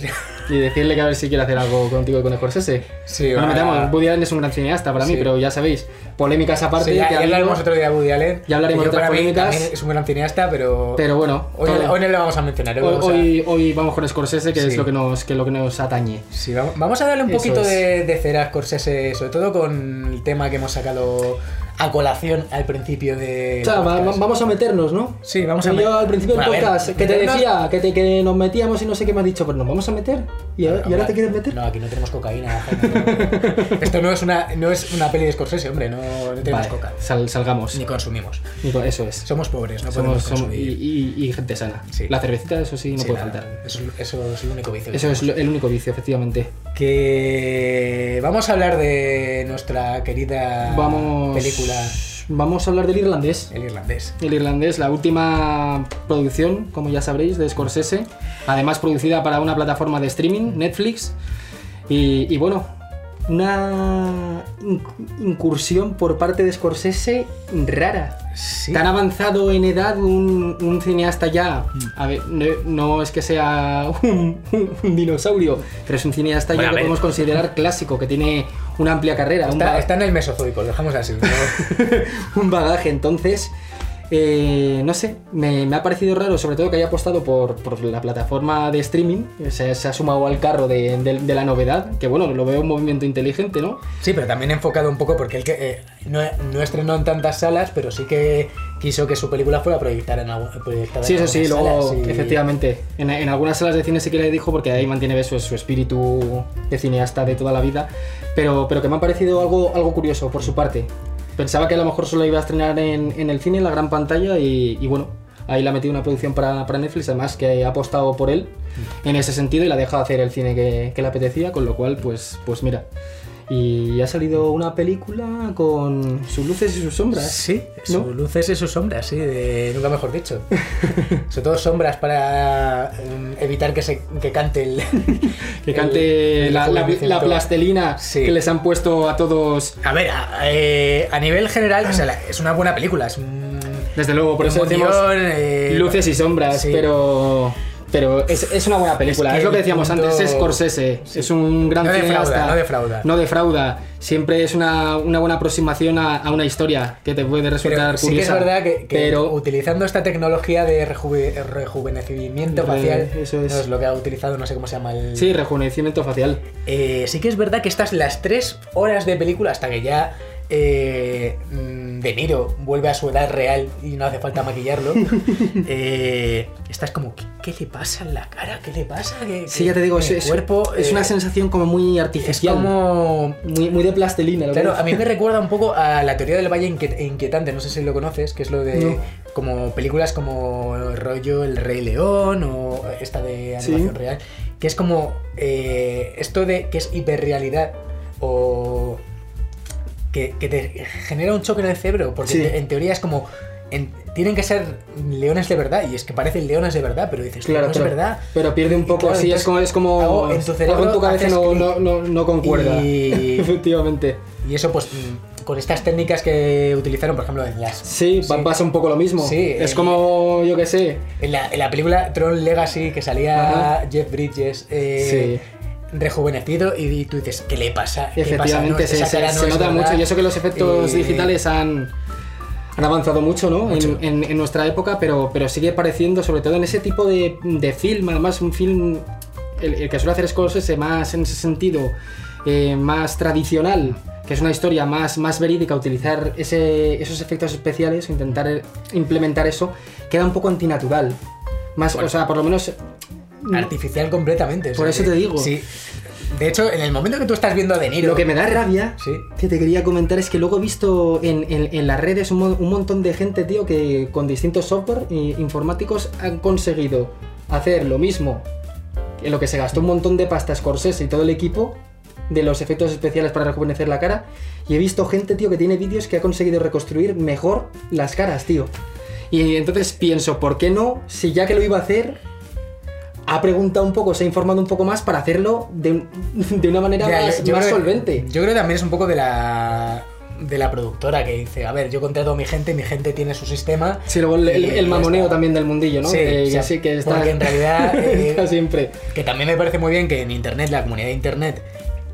Speaker 1: y decirle que a ver si quiere hacer algo contigo y con Scorsese.
Speaker 2: Sí,
Speaker 1: no nos metamos, Woody Allen es un gran cineasta para mí,
Speaker 2: Sí.
Speaker 1: pero ya sabéis, polémicas aparte.
Speaker 2: Sí, ya,
Speaker 1: que
Speaker 2: hablaremos otro día de Woody Allen.
Speaker 1: Ya hablaremos de otras polémicas.
Speaker 2: Es un gran cineasta, pero...
Speaker 1: Pero bueno,
Speaker 2: Hoy,
Speaker 1: todo-
Speaker 2: hoy no le vamos a mencionar. hoy
Speaker 1: hoy,
Speaker 2: vamos a-
Speaker 1: hoy- vamos con Scorsese, que
Speaker 2: Sí.
Speaker 1: es lo que nos, que es lo que nos atañe.
Speaker 2: Sí, vamos, vamos a darle un
Speaker 1: Eso
Speaker 2: poquito de, de cera a Scorsese, sobre todo con el tema que hemos sacado a colación al principio de.
Speaker 1: O sea, va- va- vamos a meternos, ¿no?
Speaker 2: Sí, vamos a
Speaker 1: Yo
Speaker 2: met-
Speaker 1: al principio del
Speaker 2: Bueno, ver,
Speaker 1: podcast, que te
Speaker 2: meternos-
Speaker 1: decía que, te- que nos metíamos y no sé qué me has dicho, pero nos vamos a meter. ¿Y ahora, y ahora te quieres meter?
Speaker 2: No, aquí no tenemos cocaína. Esto no es una, no es una peli de Scorsese, hombre, no, no tenemos
Speaker 1: Vale,
Speaker 2: coca.
Speaker 1: sal- salgamos.
Speaker 2: Ni consumimos.
Speaker 1: Ni Eso es.
Speaker 2: Somos pobres, no
Speaker 1: Somos,
Speaker 2: podemos
Speaker 1: somos-
Speaker 2: consumir.
Speaker 1: y, y- y gente sana.
Speaker 2: Sí.
Speaker 1: La cervecita, eso sí, no
Speaker 2: Sí,
Speaker 1: puede
Speaker 2: nada,
Speaker 1: faltar.
Speaker 2: Eso, eso es el único vicio.
Speaker 1: Eso es lo- el único vicio, efectivamente.
Speaker 2: Que vamos a hablar de nuestra querida
Speaker 1: Vamos.
Speaker 2: película
Speaker 1: Vamos a hablar del irlandés.
Speaker 2: El Irlandés.
Speaker 1: El irlandés, la última producción, como ya sabréis, de Scorsese. Además, producida para una plataforma de streaming, Netflix. Y, y bueno, una in- incursión por parte de Scorsese rara.
Speaker 2: Sí.
Speaker 1: Tan avanzado en edad un, un cineasta ya. A ver, no, no es que sea un, un dinosaurio, pero es un cineasta
Speaker 2: Bueno,
Speaker 1: ya que podemos considerar clásico, que tiene una amplia carrera.
Speaker 2: Está, está en el Mesozoico, lo dejamos así. ¿no?
Speaker 1: un bagaje. Entonces, eh, no sé, me, me ha parecido raro, sobre todo que haya apostado por, por la plataforma de streaming, se, se ha sumado al carro de, de- de la novedad, que bueno, lo veo un movimiento inteligente, ¿no?
Speaker 2: Sí, pero también enfocado un poco porque él que, eh, no, no estrenó en tantas salas, pero sí que quiso que su película fuera proyectada en, proyectada
Speaker 1: Sí,
Speaker 2: en
Speaker 1: eso sí, luego,
Speaker 2: y-
Speaker 1: efectivamente, en, en algunas salas de cine sí que le dijo porque ahí mantiene su, su espíritu de cineasta de toda la vida, pero, pero que me ha parecido algo, algo curioso por su parte. Pensaba que a lo mejor solo iba a estrenar en, en el cine, en la gran pantalla, y, y bueno, ahí le ha metido una producción para, para Netflix, además que ha apostado por él en ese sentido y la ha dejado hacer el cine que, que le apetecía, con lo cual, pues, pues mira. Y ha salido una película con sus luces y sus sombras.
Speaker 2: Sí,
Speaker 1: ¿no?
Speaker 2: sus luces y sus sombras, sí, de- nunca mejor dicho. Sobre todo sombras para mm, evitar que se que cante el.
Speaker 1: Que cante
Speaker 2: el
Speaker 1: la, la-
Speaker 2: rejuvenecimiento.
Speaker 1: la plastelina
Speaker 2: Sí.
Speaker 1: que les han puesto a todos.
Speaker 2: A ver, a, eh, a nivel general, o sea, la- es una buena película, es un.
Speaker 1: Desde luego, por eso decimos
Speaker 2: eh,
Speaker 1: luces y sombras,
Speaker 2: sí.
Speaker 1: pero. Pero es, es una buena película,
Speaker 2: Es
Speaker 1: lo que decíamos
Speaker 2: punto-
Speaker 1: antes, es Scorsese, es un gran
Speaker 2: No defrauda,
Speaker 1: cineasta.
Speaker 2: no defrauda.
Speaker 1: No defrauda. Siempre es una, una buena aproximación a, a una historia que te puede resultar
Speaker 2: Pero sí que es
Speaker 1: curiosa.
Speaker 2: verdad que, que
Speaker 1: pero
Speaker 2: utilizando esta tecnología de rejuve- rejuvenecimiento
Speaker 1: Re-
Speaker 2: facial,
Speaker 1: eso es.
Speaker 2: no es lo que ha utilizado, no sé cómo se llama el.
Speaker 1: sí, rejuvenecimiento facial.
Speaker 2: Eh, sí que es verdad que estas las tres horas de película hasta que ya eh, mm, De Niro vuelve a su edad real y no hace falta maquillarlo. eh, estás como, ¿qué, qué le pasa en la cara? ¿Qué le pasa? ¿Qué-
Speaker 1: Sí,
Speaker 2: qué-
Speaker 1: ya te digo,
Speaker 2: el
Speaker 1: es, es-
Speaker 2: cuerpo
Speaker 1: es
Speaker 2: eh,
Speaker 1: una sensación como muy
Speaker 2: es
Speaker 1: artificial.
Speaker 2: como
Speaker 1: Muy, muy de lo que
Speaker 2: Claro, a mí me recuerda un poco a la teoría del valle inquiet- inquietante, no sé si lo conoces, que es lo de
Speaker 1: No.
Speaker 2: como películas como rollo El Rey León o esta de animación
Speaker 1: Sí.
Speaker 2: real, que es como eh, esto de que es hiperrealidad o que, que te genera un choque en el cerebro, porque
Speaker 1: Sí.
Speaker 2: en, en teoría es como... en- tienen que ser leones de verdad, y es que parecen leones de verdad, pero dices,
Speaker 1: Claro,
Speaker 2: no
Speaker 1: pero,
Speaker 2: es verdad.
Speaker 1: pero pierde un poco,
Speaker 2: claro,
Speaker 1: sí, es como, es como
Speaker 2: algo en tu cerebro
Speaker 1: en tu cabeza no, no, no, no concuerda.
Speaker 2: Y-
Speaker 1: Efectivamente.
Speaker 2: Y eso, pues, mm, con estas técnicas que utilizaron, por ejemplo, en las.
Speaker 1: Sí, pa- pasa un poco lo mismo.
Speaker 2: Sí,
Speaker 1: es
Speaker 2: eh,
Speaker 1: como, yo qué sé.
Speaker 2: En la, en la película Tron Legacy, que salía
Speaker 1: Ajá.
Speaker 2: Jeff Bridges. eh, Rejuvenecido y, y tú dices, ¿qué le pasa? ¿Qué
Speaker 1: Efectivamente,
Speaker 2: pasa? No,
Speaker 1: se, se-
Speaker 2: no
Speaker 1: nota
Speaker 2: verdad.
Speaker 1: mucho. Y eso que los efectos
Speaker 2: Eh,
Speaker 1: digitales han, han avanzado mucho, ¿no?
Speaker 2: Mucho.
Speaker 1: En, en- en nuestra época, pero, pero sigue pareciendo, sobre todo en ese tipo de, de film, además un film, el, el que suele hacer Scorsese más en ese sentido, eh, más tradicional, que es una historia más, más verídica, utilizar ese, esos efectos especiales, intentar eh, implementar eso, queda un poco antinatural. Más,
Speaker 2: Bueno.
Speaker 1: o sea, por lo menos
Speaker 2: Artificial completamente. o
Speaker 1: Por
Speaker 2: sea
Speaker 1: eso te digo.
Speaker 2: Sí. De hecho, en el momento que tú estás viendo a De Niro.
Speaker 1: Lo que me da rabia,
Speaker 2: Sí.
Speaker 1: que te quería comentar, es que luego he visto en, en- en las redes un, un montón de gente, tío, que con distintos software informáticos han conseguido hacer lo mismo en lo que se gastó un montón de pasta Scorsese y todo el equipo de los efectos especiales para rejuvenecer la cara. Y he visto gente, tío, que tiene vídeos que ha conseguido reconstruir mejor las caras, tío. Y entonces pienso, ¿por qué no? Si ya que lo iba a hacer, ha preguntado un poco, se ha informado un poco más para hacerlo de, de una manera
Speaker 2: Ya,
Speaker 1: más,
Speaker 2: yo-
Speaker 1: más
Speaker 2: creo-
Speaker 1: solvente.
Speaker 2: Yo creo que también es un poco de la. De la productora que dice, a ver, yo contrato a mi gente, mi gente tiene su sistema.
Speaker 1: Sí, luego el, mamoneo
Speaker 2: está.
Speaker 1: también del mundillo, ¿no?
Speaker 2: Sí,
Speaker 1: Eh,
Speaker 2: o sea,
Speaker 1: sí, que está,
Speaker 2: porque en realidad, eh,
Speaker 1: está siempre.
Speaker 2: Que también me parece muy bien que en Internet, la comunidad de Internet,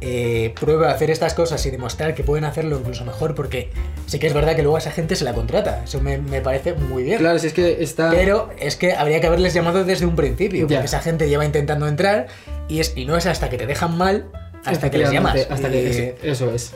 Speaker 2: eh, pruebe a hacer estas cosas y demostrar que pueden hacerlo incluso mejor, porque sí que es verdad que luego a esa gente se la contrata. Eso me, me parece muy bien.
Speaker 1: Claro, si es que está.
Speaker 2: Pero es que habría que haberles llamado desde un principio,
Speaker 1: Ya.
Speaker 2: porque esa gente lleva intentando entrar y, es, y no es hasta que te dejan mal hasta que les llamas.
Speaker 1: Hasta que, eso es.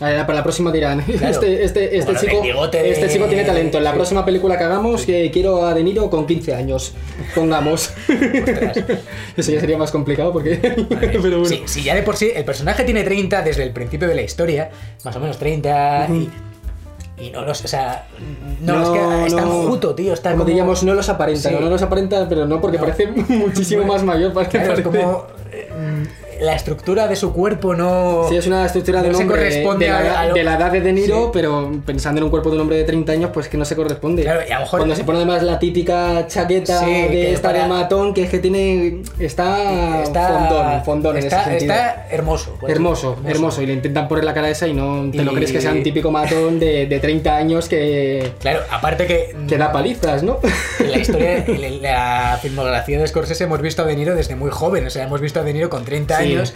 Speaker 1: A ver, para la próxima dirán,
Speaker 2: Claro.
Speaker 1: este, este, este, chico,
Speaker 2: de-
Speaker 1: este chico tiene talento. En la
Speaker 2: Sí.
Speaker 1: próxima película que hagamos, que quiero a De Niro con 15 años. Pongamos. Eso ya sería más complicado porque. Pero bueno.
Speaker 2: Sí, si ya de por sí el personaje tiene 30 desde el principio de la historia, más o menos 30, y, y no los. O sea, no, es que está
Speaker 1: no.
Speaker 2: tío. Está
Speaker 1: como,
Speaker 2: como,
Speaker 1: diríamos, no los aparenta,
Speaker 2: Sí.
Speaker 1: no, no los aparenta, pero no, porque
Speaker 2: No.
Speaker 1: parece muchísimo más mayor.
Speaker 2: Claro,
Speaker 1: parece-
Speaker 2: como. Mm, la estructura de su cuerpo no.
Speaker 1: Sí, es una estructura de
Speaker 2: no
Speaker 1: un hombre de,
Speaker 2: corresponde
Speaker 1: de la,
Speaker 2: a- lo-
Speaker 1: de la edad de De Niro,
Speaker 2: Sí.
Speaker 1: pero pensando en un cuerpo de un hombre de 30 años, pues que no se corresponde.
Speaker 2: Claro, y a lo mejor-
Speaker 1: Cuando se pone además la típica chaqueta
Speaker 2: Sí,
Speaker 1: de
Speaker 2: que
Speaker 1: esta
Speaker 2: para-
Speaker 1: de matón, que es que tiene. Está,
Speaker 2: está,
Speaker 1: fondón, fondón en
Speaker 2: está,
Speaker 1: ese sentido.
Speaker 2: está hermoso. pues,
Speaker 1: Hermoso, hermoso, Y le intentan poner la cara esa y no te lo
Speaker 2: Y-
Speaker 1: crees que sea un típico matón de, de 30 años que,
Speaker 2: Claro, aparte que.
Speaker 1: que da palizas, ¿no?
Speaker 2: En la historia, en la filmografía de Scorsese hemos visto a De Niro desde muy joven, o sea, hemos visto a De Niro con 30
Speaker 1: Sí.
Speaker 2: Años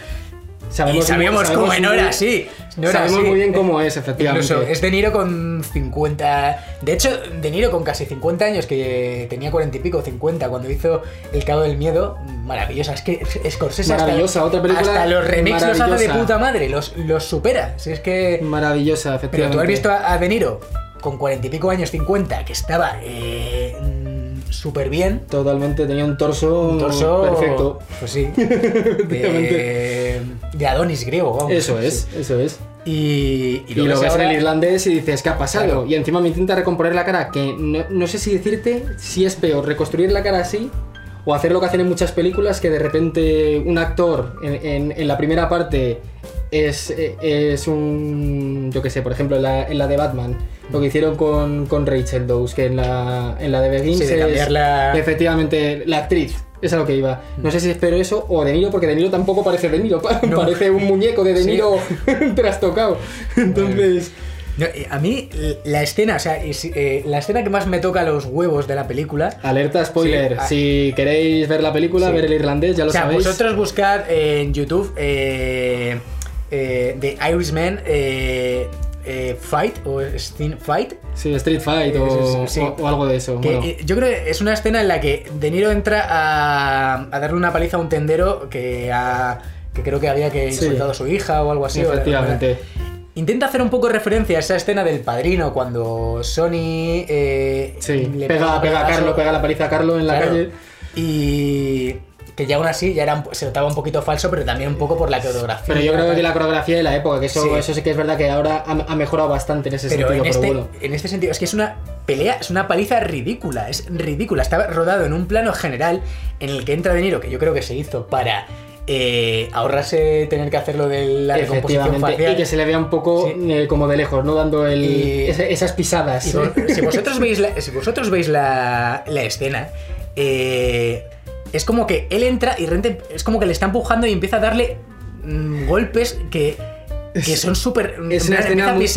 Speaker 1: Sabemos,
Speaker 2: y sabíamos cómo no era así. No era
Speaker 1: sabemos
Speaker 2: así.
Speaker 1: muy bien cómo es, efectivamente.
Speaker 2: Incluso es De Niro con 50. De hecho, De Niro con casi 50 años, que tenía 40 y pico, 50, cuando hizo El Cabo del Miedo. Maravillosa. Es que Scorsese hasta-
Speaker 1: Maravillosa, otra película
Speaker 2: Hasta los remix los hace de puta madre. Los, los supera. Si es que.
Speaker 1: Maravillosa,
Speaker 2: Pero
Speaker 1: efectivamente.
Speaker 2: tú has visto a a De Niro con 40 y pico años, 50, que estaba eh, súper bien.
Speaker 1: Totalmente, tenía un torso,
Speaker 2: Un torso.
Speaker 1: perfecto.
Speaker 2: Pues sí. de, de Adonis griego, vamos.
Speaker 1: Eso
Speaker 2: Sí.
Speaker 1: es, eso es.
Speaker 2: Y,
Speaker 1: Y lo ves en
Speaker 2: ahora-
Speaker 1: el irlandés y dices, ¿qué ha pasado?
Speaker 2: Claro.
Speaker 1: Y encima me intenta recomponer la cara, que no, no sé si decirte si es peor reconstruir la cara así o hacer lo que hacen en muchas películas, que de repente un actor en, en- en la primera parte es, es un, yo qué sé, por ejemplo, en la, en la de Batman, lo que hicieron con, con Rachel Dawes, que en la, en la de Begins
Speaker 2: Sí, de
Speaker 1: es efectivamente la actriz. Es a lo que iba. No sé si espero eso o De Niro, porque De Niro tampoco parece De Niro.
Speaker 2: No.
Speaker 1: Parece un muñeco de De
Speaker 2: Sí.
Speaker 1: Niro trastocado. Entonces...
Speaker 2: No, eh, a mí la escena, o sea, eh, la escena que más me toca los huevos de la pelíula.
Speaker 1: Alerta spoiler.
Speaker 2: Sí, ah.
Speaker 1: si queréis ver la película,
Speaker 2: Sí.
Speaker 1: ver el irlandés, ya lo
Speaker 2: o sea,
Speaker 1: sabéis.
Speaker 2: vosotros buscad eh, en YouTube eh, eh, The Irishman eh, eh, Fight o Steam Fight.
Speaker 1: Sí, Street Fight o,
Speaker 2: Sí, sí.
Speaker 1: o- o algo de eso.
Speaker 2: Que,
Speaker 1: bueno.
Speaker 2: eh, yo creo que es una escena en la que De Niro entra a, a darle una paliza a un tendero que, que creo que había que insultado a su hija o algo así.
Speaker 1: Efectivamente.
Speaker 2: Intenta hacer un poco referencia a esa escena del padrino cuando Sony eh,
Speaker 1: Sí,
Speaker 2: le
Speaker 1: pega, a. Carlo, pega la paliza a Carlo en la
Speaker 2: Claro.
Speaker 1: calle.
Speaker 2: Y que ya aún así ya era se notaba un poquito falso, pero también un poco por la coreografía.
Speaker 1: Pero yo creo que la coreografía de la época, que eso
Speaker 2: Sí.
Speaker 1: eso sí que es verdad que ahora ha, ha mejorado bastante en ese
Speaker 2: Pero
Speaker 1: sentido,
Speaker 2: en
Speaker 1: pero
Speaker 2: este,
Speaker 1: bueno.
Speaker 2: en este sentido, es que es una pelea, es una paliza ridícula, es ridícula. Estaba rodado en un plano general en el que entra De Niro, que yo creo que se hizo para eh, ahorrarse tener que hacerlo de la recomposición facial.
Speaker 1: y que se le vea un poco
Speaker 2: Sí.
Speaker 1: eh, como de lejos, ¿no? Dando el,
Speaker 2: Y-
Speaker 1: esas pisadas.
Speaker 2: Y vos- si vosotros veis la, si vosotros veis la, la escena, eh, es como que él entra y rente, es como que le está empujando y empieza a darle mm, golpes que, que son súper.
Speaker 1: es una escena
Speaker 2: a
Speaker 1: muy-.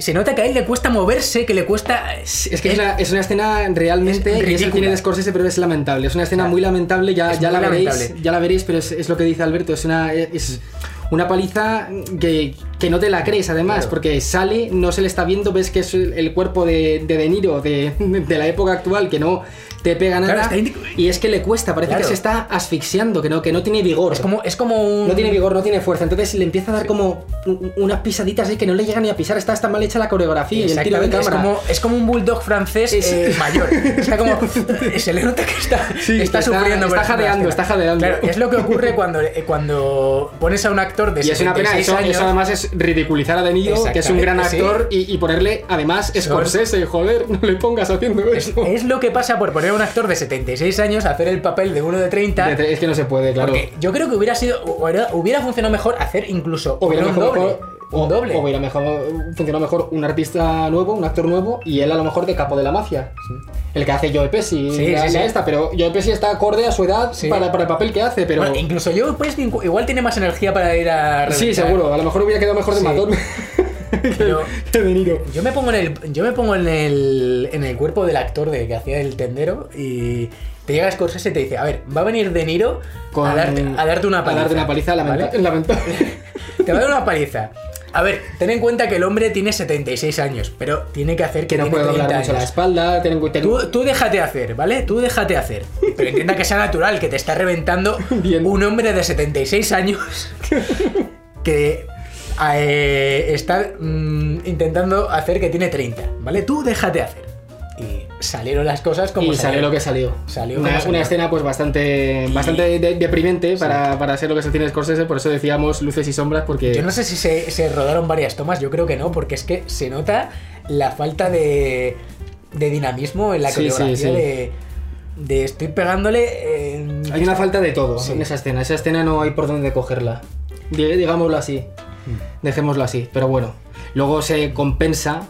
Speaker 2: Se nota que a él le cuesta moverse, que le cuesta.
Speaker 1: Es que es, una, es una escena realmente,
Speaker 2: es
Speaker 1: y es el cine de Scorsese, pero es lamentable. Es una escena
Speaker 2: Claro.
Speaker 1: muy lamentable, ya, ya
Speaker 2: muy
Speaker 1: la veréis,
Speaker 2: lamentable.
Speaker 1: ya la veréis, pero es, es lo que dice Alberto, es una, es una paliza que, que no te la crees además,
Speaker 2: Claro.
Speaker 1: porque sale, no se le está viendo, ves que es el, el cuerpo de, de De Niro de, de la época actual, que no te pega
Speaker 2: Claro,
Speaker 1: nada,
Speaker 2: está indi-
Speaker 1: y es que le cuesta, parece
Speaker 2: Claro.
Speaker 1: que se está asfixiando, que no, que no tiene vigor.
Speaker 2: Es como, es como un.
Speaker 1: No tiene vigor, no tiene fuerza. Entonces le empieza a dar como un- unas pisaditas ahí que no le llega ni a pisar. Está, está mal hecha la coreografía y el tiro de
Speaker 2: Exactamente, es
Speaker 1: cámara.
Speaker 2: como, es como un bulldog francés
Speaker 1: Es-
Speaker 2: eh, mayor. Está como. Se le nota que está,
Speaker 1: Sí,
Speaker 2: está
Speaker 1: está-
Speaker 2: sufriendo.
Speaker 1: está jadeando, está jadeando.
Speaker 2: Claro, es lo que ocurre cuando, eh, cuando pones a un actor de
Speaker 1: Y es una pena,
Speaker 2: 76
Speaker 1: eso,
Speaker 2: años.
Speaker 1: eso además es ridiculizar a De Niro, que es un gran actor, y, y ponerle además Scorsese, joder, no le pongas haciendo
Speaker 2: Es,
Speaker 1: eso.
Speaker 2: es lo que pasa por poner a un actor de 76 años a hacer el papel de uno de 30.
Speaker 1: Es que no se puede, claro.
Speaker 2: Porque yo creo que hubiera sido. Hubiera, funcionado mejor hacer incluso
Speaker 1: hubiera
Speaker 2: un
Speaker 1: mejor,
Speaker 2: doble.
Speaker 1: o-
Speaker 2: un doble.
Speaker 1: o hubiera mejor, funcionado mejor un artista nuevo, un actor nuevo, y él a lo mejor de capo de la mafia. El que hace Joe Pesci,
Speaker 2: Sí,
Speaker 1: la-
Speaker 2: sí,
Speaker 1: la
Speaker 2: sí.
Speaker 1: esta, pero Joe Pesci está acorde a su edad
Speaker 2: Sí.
Speaker 1: para, para el papel que hace, pero...
Speaker 2: Bueno, incluso yo, pues, igual tiene más energía para ir a.
Speaker 1: sí,
Speaker 2: reventar.
Speaker 1: seguro, a lo mejor hubiera quedado mejor de
Speaker 2: Sí.
Speaker 1: matón
Speaker 2: Pero-
Speaker 1: que De Niro.
Speaker 2: Yo me pongo en el, yo me pongo en el, en el cuerpo del actor de que hacía el tendero y te llega Scorsese y te dice, a ver, va a venir De Niro
Speaker 1: Con-
Speaker 2: a, darte, a darte una paliza.
Speaker 1: A darte una paliza lamenta-
Speaker 2: ¿vale?
Speaker 1: lamentable.
Speaker 2: Te va a dar una paliza. A ver, ten en cuenta que el hombre tiene 76 años, pero tiene que hacer que,
Speaker 1: que no puede doblar
Speaker 2: 30
Speaker 1: mucho la espalda, ten.
Speaker 2: Tú, tú déjate hacer, ¿vale? Tú déjate hacer. Pero intenta que sea natural, que te está reventando
Speaker 1: Bien.
Speaker 2: un hombre de 76 años que eh, está mm, intentando hacer que tiene 30, ¿vale? Tú déjate hacer. Y salieron las cosas como
Speaker 1: y salió lo que salió.
Speaker 2: Salió
Speaker 1: una, escena pues bastante, bastante de- deprimente para, para ser lo que es el cine de Scorsese, por eso decíamos luces y sombras, porque...
Speaker 2: Yo no sé si se, se rodaron varias tomas, yo creo que no, porque es que se nota la falta de, de dinamismo en la
Speaker 1: sí,
Speaker 2: coreografía
Speaker 1: sí.
Speaker 2: de, de estoy pegándole en-
Speaker 1: Hay una falta de todo
Speaker 2: Sí.
Speaker 1: en esa escena. Esa escena no hay por dónde cogerla. Dig- Digámoslo así. Dejémoslo así. Pero bueno. Luego se compensa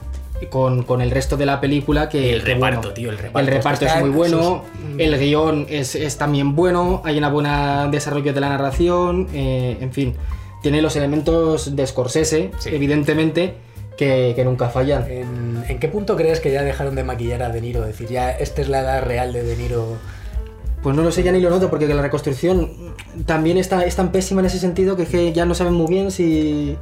Speaker 1: con, con el resto de la película que...
Speaker 2: El
Speaker 1: que,
Speaker 2: reparto,
Speaker 1: bueno,
Speaker 2: tío, el reparto.
Speaker 1: El reparto es muy
Speaker 2: en
Speaker 1: bueno.
Speaker 2: sus-
Speaker 1: El guion es, es también bueno. Hay una buena desarrollo de la narración. eh, en fin. Tiene los elementos de Scorsese,
Speaker 2: Sí.
Speaker 1: evidentemente, que, que nunca fallan.
Speaker 2: ¿En, en qué punto crees que ya dejaron de maquillar a De Niro? Es decir, ya esta es la edad real de De Niro.
Speaker 1: Pues no lo sé, ya ni lo noto, porque la reconstrucción también está, es tan pésima en ese sentido que, es que ya no saben muy bien si.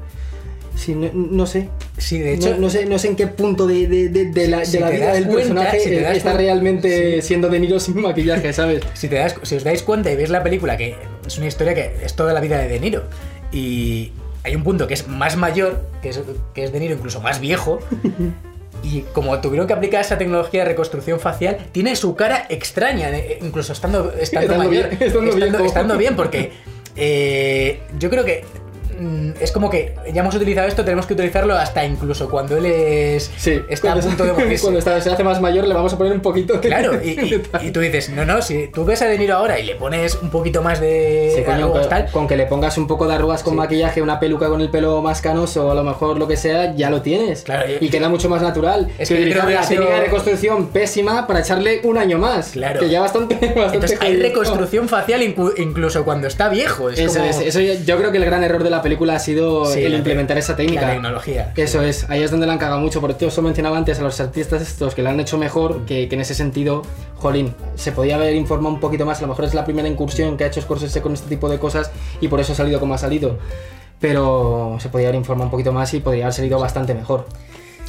Speaker 1: si no, no sé.
Speaker 2: Sí, de hecho,
Speaker 1: no, no sé, no sé en qué punto de, de- de- de la,
Speaker 2: Si
Speaker 1: de la vida del
Speaker 2: cuenta,
Speaker 1: personaje
Speaker 2: si
Speaker 1: está
Speaker 2: cuenta-
Speaker 1: realmente
Speaker 2: Sí.
Speaker 1: siendo De Niro sin maquillaje, ¿sabes?
Speaker 2: si, te das, si os dais cuenta y veis la película, que es una historia que es toda la vida de De Niro, y hay un punto que es más mayor, que es, que es De Niro incluso más viejo, y como tuvieron que aplicar esa tecnología de reconstrucción facial, tiene su cara extraña, eh, incluso estando, estando,
Speaker 1: Estando
Speaker 2: mayor,
Speaker 1: bien, estando viejo.
Speaker 2: estando bien, porque eh, yo creo que es como que ya hemos utilizado esto, tenemos que utilizarlo hasta incluso cuando él es
Speaker 1: Sí,
Speaker 2: está a
Speaker 1: cuando-
Speaker 2: punto de morirse.
Speaker 1: Cuando está- se hace más mayor le vamos a poner un poquito de...
Speaker 2: Claro, y, y- y tú dices, no, no, si tú ves a De Niro ahora y le pones un poquito más de
Speaker 1: Sí, coño,
Speaker 2: arrugas,
Speaker 1: con,
Speaker 2: tal,
Speaker 1: con que le pongas un poco de arrugas con
Speaker 2: Sí.
Speaker 1: maquillaje, una peluca con el pelo más canoso, a lo mejor lo que sea, ya lo tienes.
Speaker 2: Claro, y-
Speaker 1: y queda mucho más natural.
Speaker 2: Es
Speaker 1: que
Speaker 2: que
Speaker 1: utilizar la
Speaker 2: sido-
Speaker 1: técnica de reconstrucción pésima para echarle un año más.
Speaker 2: Claro.
Speaker 1: Que ya bastante. bastante
Speaker 2: entonces hay reconstrucción facial incluso cuando está viejo. Es
Speaker 1: Eso
Speaker 2: como
Speaker 1: es, eso yo creo que el gran error de la película ha sido
Speaker 2: Sí,
Speaker 1: el
Speaker 2: la
Speaker 1: implementar esa técnica.
Speaker 2: La tecnología.
Speaker 1: Eso es, ahí es donde la han cagado mucho. Por eso mencionaba antes a los artistas estos que la han hecho mejor, que, que en ese sentido, jolín, se podía haber informado un poquito más. A lo mejor es la primera incursión que ha hecho Scorsese con este tipo de cosas y por eso ha salido como ha salido. Pero se podía haber informado un poquito más y podría haber salido bastante mejor.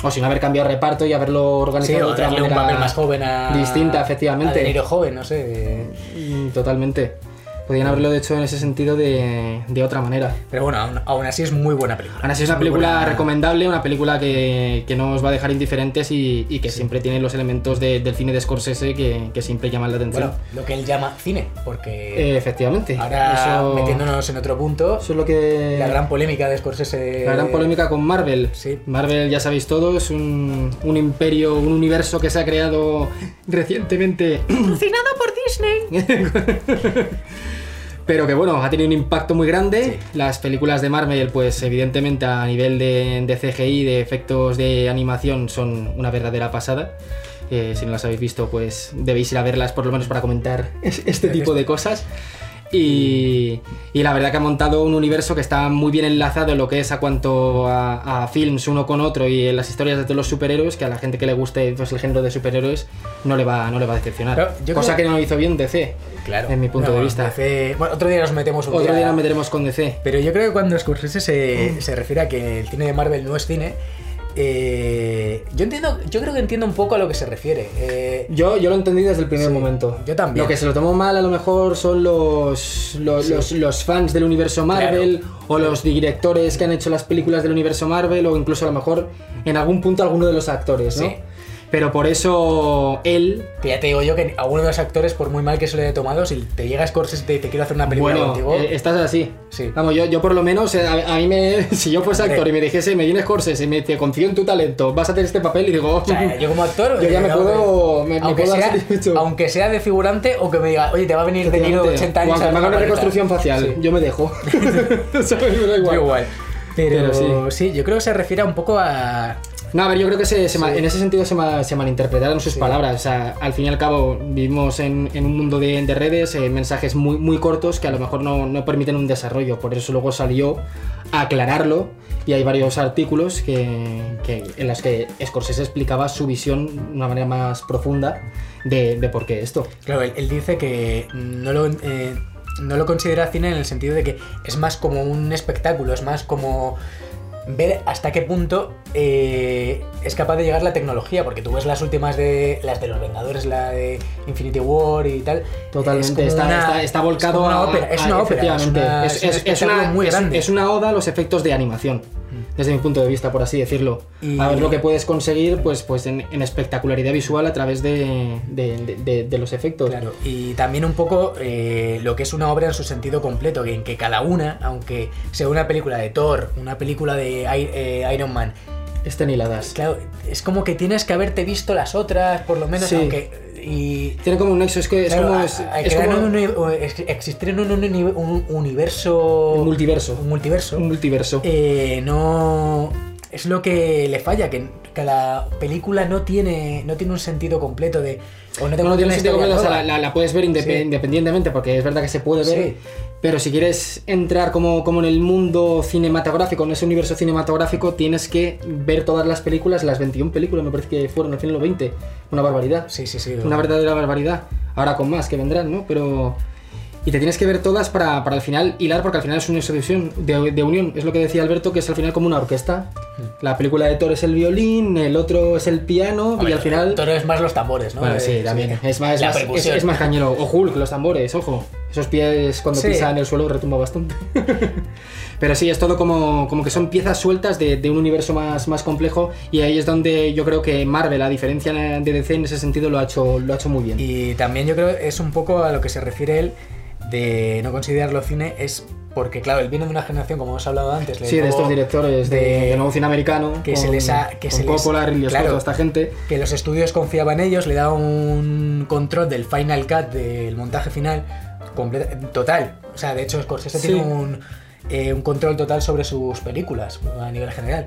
Speaker 1: O sin haber cambiado reparto y haberlo
Speaker 2: Sí,
Speaker 1: organizado de
Speaker 2: o
Speaker 1: otra
Speaker 2: darle un
Speaker 1: manera
Speaker 2: papel más joven a.
Speaker 1: distinta, efectivamente.
Speaker 2: A De joven, no sé.
Speaker 1: Mm, Totalmente. Podrían haberlo hecho en ese sentido de, de otra manera.
Speaker 2: Pero bueno, aún, aún así es muy buena película.
Speaker 1: Aún así es una película
Speaker 2: buena-
Speaker 1: recomendable, una película que, que no os va a dejar indiferentes y, y que siempre tiene los elementos de- del cine de Scorsese que, que siempre llaman la atención.
Speaker 2: Bueno, lo que él llama cine, porque
Speaker 1: Eh, efectivamente.
Speaker 2: ahora
Speaker 1: eso,
Speaker 2: metiéndonos en otro punto,
Speaker 1: eso es lo que...
Speaker 2: la gran polémica de Scorsese.
Speaker 1: la gran polémica con Marvel.
Speaker 2: Sí.
Speaker 1: Marvel, ya sabéis todo, es un, un imperio, un universo que se ha creado recientemente
Speaker 2: Patrocinado por Disney.
Speaker 1: pero que bueno, ha tenido un impacto muy grande.
Speaker 2: Sí.
Speaker 1: Las películas de Marvel, pues evidentemente a nivel de, de CGI, de efectos de animación, son una verdadera pasada. Eh, si no las habéis visto, pues debéis ir a verlas por lo menos para comentar es- este tipo de cosas. Y, y la verdad que ha montado un universo que está muy bien enlazado en lo que es a cuanto a, a films uno con otro y en las historias de todos los superhéroes, que a la gente que le guste pues, el género de superhéroes no le va, no le va a decepcionar.
Speaker 2: Pero yo
Speaker 1: Cosa
Speaker 2: creo-
Speaker 1: que no hizo bien DC,
Speaker 2: Claro.
Speaker 1: en mi punto
Speaker 2: No,
Speaker 1: de vista.
Speaker 2: DC Bueno, otro día nos metemos un
Speaker 1: Otro día nos meteremos con DC.
Speaker 2: Pero yo creo que cuando Scorsese se, se refiere a que el cine de Marvel no es cine, eh, yo entiendo, yo creo que entiendo un poco a lo que se refiere. Eh,
Speaker 1: Yo, yo lo entendí desde el primer
Speaker 2: Sí,
Speaker 1: momento.
Speaker 2: yo también.
Speaker 1: Lo que se lo tomó mal a lo mejor son los, los,
Speaker 2: Sí.
Speaker 1: los, los fans del universo Marvel o los directores que han hecho las películas del universo Marvel o incluso a lo mejor en algún punto alguno de los actores, ¿no?
Speaker 2: Sí.
Speaker 1: Pero por eso él...
Speaker 2: que ya te digo yo que a uno de los actores, por muy mal que se le haya tomado, si te llega Scorsese y te dice quiero hacer una película
Speaker 1: Bueno,
Speaker 2: contigo.
Speaker 1: eh, estás así.
Speaker 2: Sí.
Speaker 1: Vamos, yo, yo por lo menos, eh, a, a mí me, si yo fuese actor y me dijese, me viene Scorsese y me dice, confío en tu talento, vas a hacer este papel y digo,
Speaker 2: o sea, yo como actor,
Speaker 1: Yo ya me puedo- me- me
Speaker 2: aunque,
Speaker 1: puedo
Speaker 2: sea, aunque sea de figurante o que me diga, oye, te va a venir de Niro de 80 años.
Speaker 1: O aunque me haga una reconstrucción
Speaker 2: paleta".
Speaker 1: facial,
Speaker 2: Sí.
Speaker 1: yo me dejo. ¿Sabes? Me da igual.
Speaker 2: Yo igual. Pero,
Speaker 1: Pero
Speaker 2: sí. yo creo que se refiere un poco a.
Speaker 1: No, a ver, yo creo que se, se ma-
Speaker 2: Sí.
Speaker 1: en ese sentido se, ma- se malinterpretaron sus
Speaker 2: Sí.
Speaker 1: palabras. O sea, al fin y al cabo vivimos en, en un mundo de, de redes, eh, mensajes muy, muy cortos que a lo mejor no, no permiten un desarrollo. Por eso luego salió a aclararlo y hay varios artículos que, que- en los que Scorsese explicaba su visión de una manera más profunda de, de por qué esto.
Speaker 2: Claro, él, él dice que no lo, eh, no lo considera cine en el sentido de que es más como un espectáculo, es más como ver hasta qué punto eh, es capaz de llegar la tecnología, porque tú ves las últimas de las de los Vengadores, la de Infinity War y tal.
Speaker 1: Totalmente,
Speaker 2: es
Speaker 1: está,
Speaker 2: una-
Speaker 1: está, está
Speaker 2: es
Speaker 1: volcado
Speaker 2: como una
Speaker 1: a-
Speaker 2: ópera, es
Speaker 1: a-
Speaker 2: una ópera, es, una,
Speaker 1: Es-
Speaker 2: es
Speaker 1: es- es una-
Speaker 2: muy
Speaker 1: es-
Speaker 2: grande.
Speaker 1: es una oda a los efectos de animación, desde mi punto de vista, por así decirlo.
Speaker 2: Y-
Speaker 1: A ver lo que puedes conseguir pues, pues en, en espectacularidad visual a través de, de- de- de- de los efectos.
Speaker 2: Claro, y también un poco eh, lo que es una obra en su sentido completo, que en que cada una, aunque sea una película de Thor, una película de eh, Iron Man,
Speaker 1: Estén hiladas.
Speaker 2: claro, es como que tienes que haberte visto las otras, por lo menos,
Speaker 1: Sí.
Speaker 2: aunque... Y,
Speaker 1: Tiene como un nexo, es que es
Speaker 2: claro,
Speaker 1: como. Es, como
Speaker 2: un existir en un, un universo...
Speaker 1: un multiverso.
Speaker 2: un multiverso.
Speaker 1: Un multiverso.
Speaker 2: eh, no... es lo que le falla, que, que la película no tiene, no tiene un sentido completo de... O no,
Speaker 1: No, tiene
Speaker 2: una
Speaker 1: sentido completo, o sea, la, la- la puedes ver indep-
Speaker 2: Sí.
Speaker 1: independientemente, porque es verdad que se puede ver,
Speaker 2: Sí.
Speaker 1: pero si quieres entrar como, como en el mundo cinematográfico, en ese universo cinematográfico, tienes que ver todas las películas, las 21 películas, me parece que fueron al final los 20, una barbaridad.
Speaker 2: Sí, sí, sí.
Speaker 1: Una verdadera barbaridad. Ahora con más que vendrán, ¿no? Pero. Y te tienes que ver todas para, para al final hilar, porque al final es una exhibición de, de unión. Es lo que decía Alberto, que es al final como una orquesta. La película de Thor es el violín, el otro es el piano, y al final.
Speaker 2: Todo es más los tambores, ¿no?
Speaker 1: Bueno, sí,
Speaker 2: Eh,
Speaker 1: también. Es más, es, más, es,
Speaker 2: percusión.
Speaker 1: es más cañero. O Hulk, los tambores, ojo. Esos pies cuando
Speaker 2: Sí.
Speaker 1: pisan el suelo retumba bastante. Pero sí, es todo como, como que son piezas sueltas de, de un universo más, más complejo. Y ahí es donde yo creo que Marvel, a diferencia de DC, en ese sentido lo ha hecho, lo ha hecho muy bien.
Speaker 2: Y también yo creo es un poco a lo que se refiere él de no considerarlo cine, es porque, claro, él viene de una generación, como hemos hablado antes, le
Speaker 1: Sí, de estos directores de, nuevo cine americano.
Speaker 2: que se les ha- que se les-
Speaker 1: Coppola, Scott,
Speaker 2: claro.
Speaker 1: toda esta gente.
Speaker 2: que los estudios confiaban en ellos, le daban un control del final cut, del montaje final, total. O sea, de hecho, Scorsese
Speaker 1: Sí.
Speaker 2: tiene un, eh, un control total sobre sus películas a nivel general.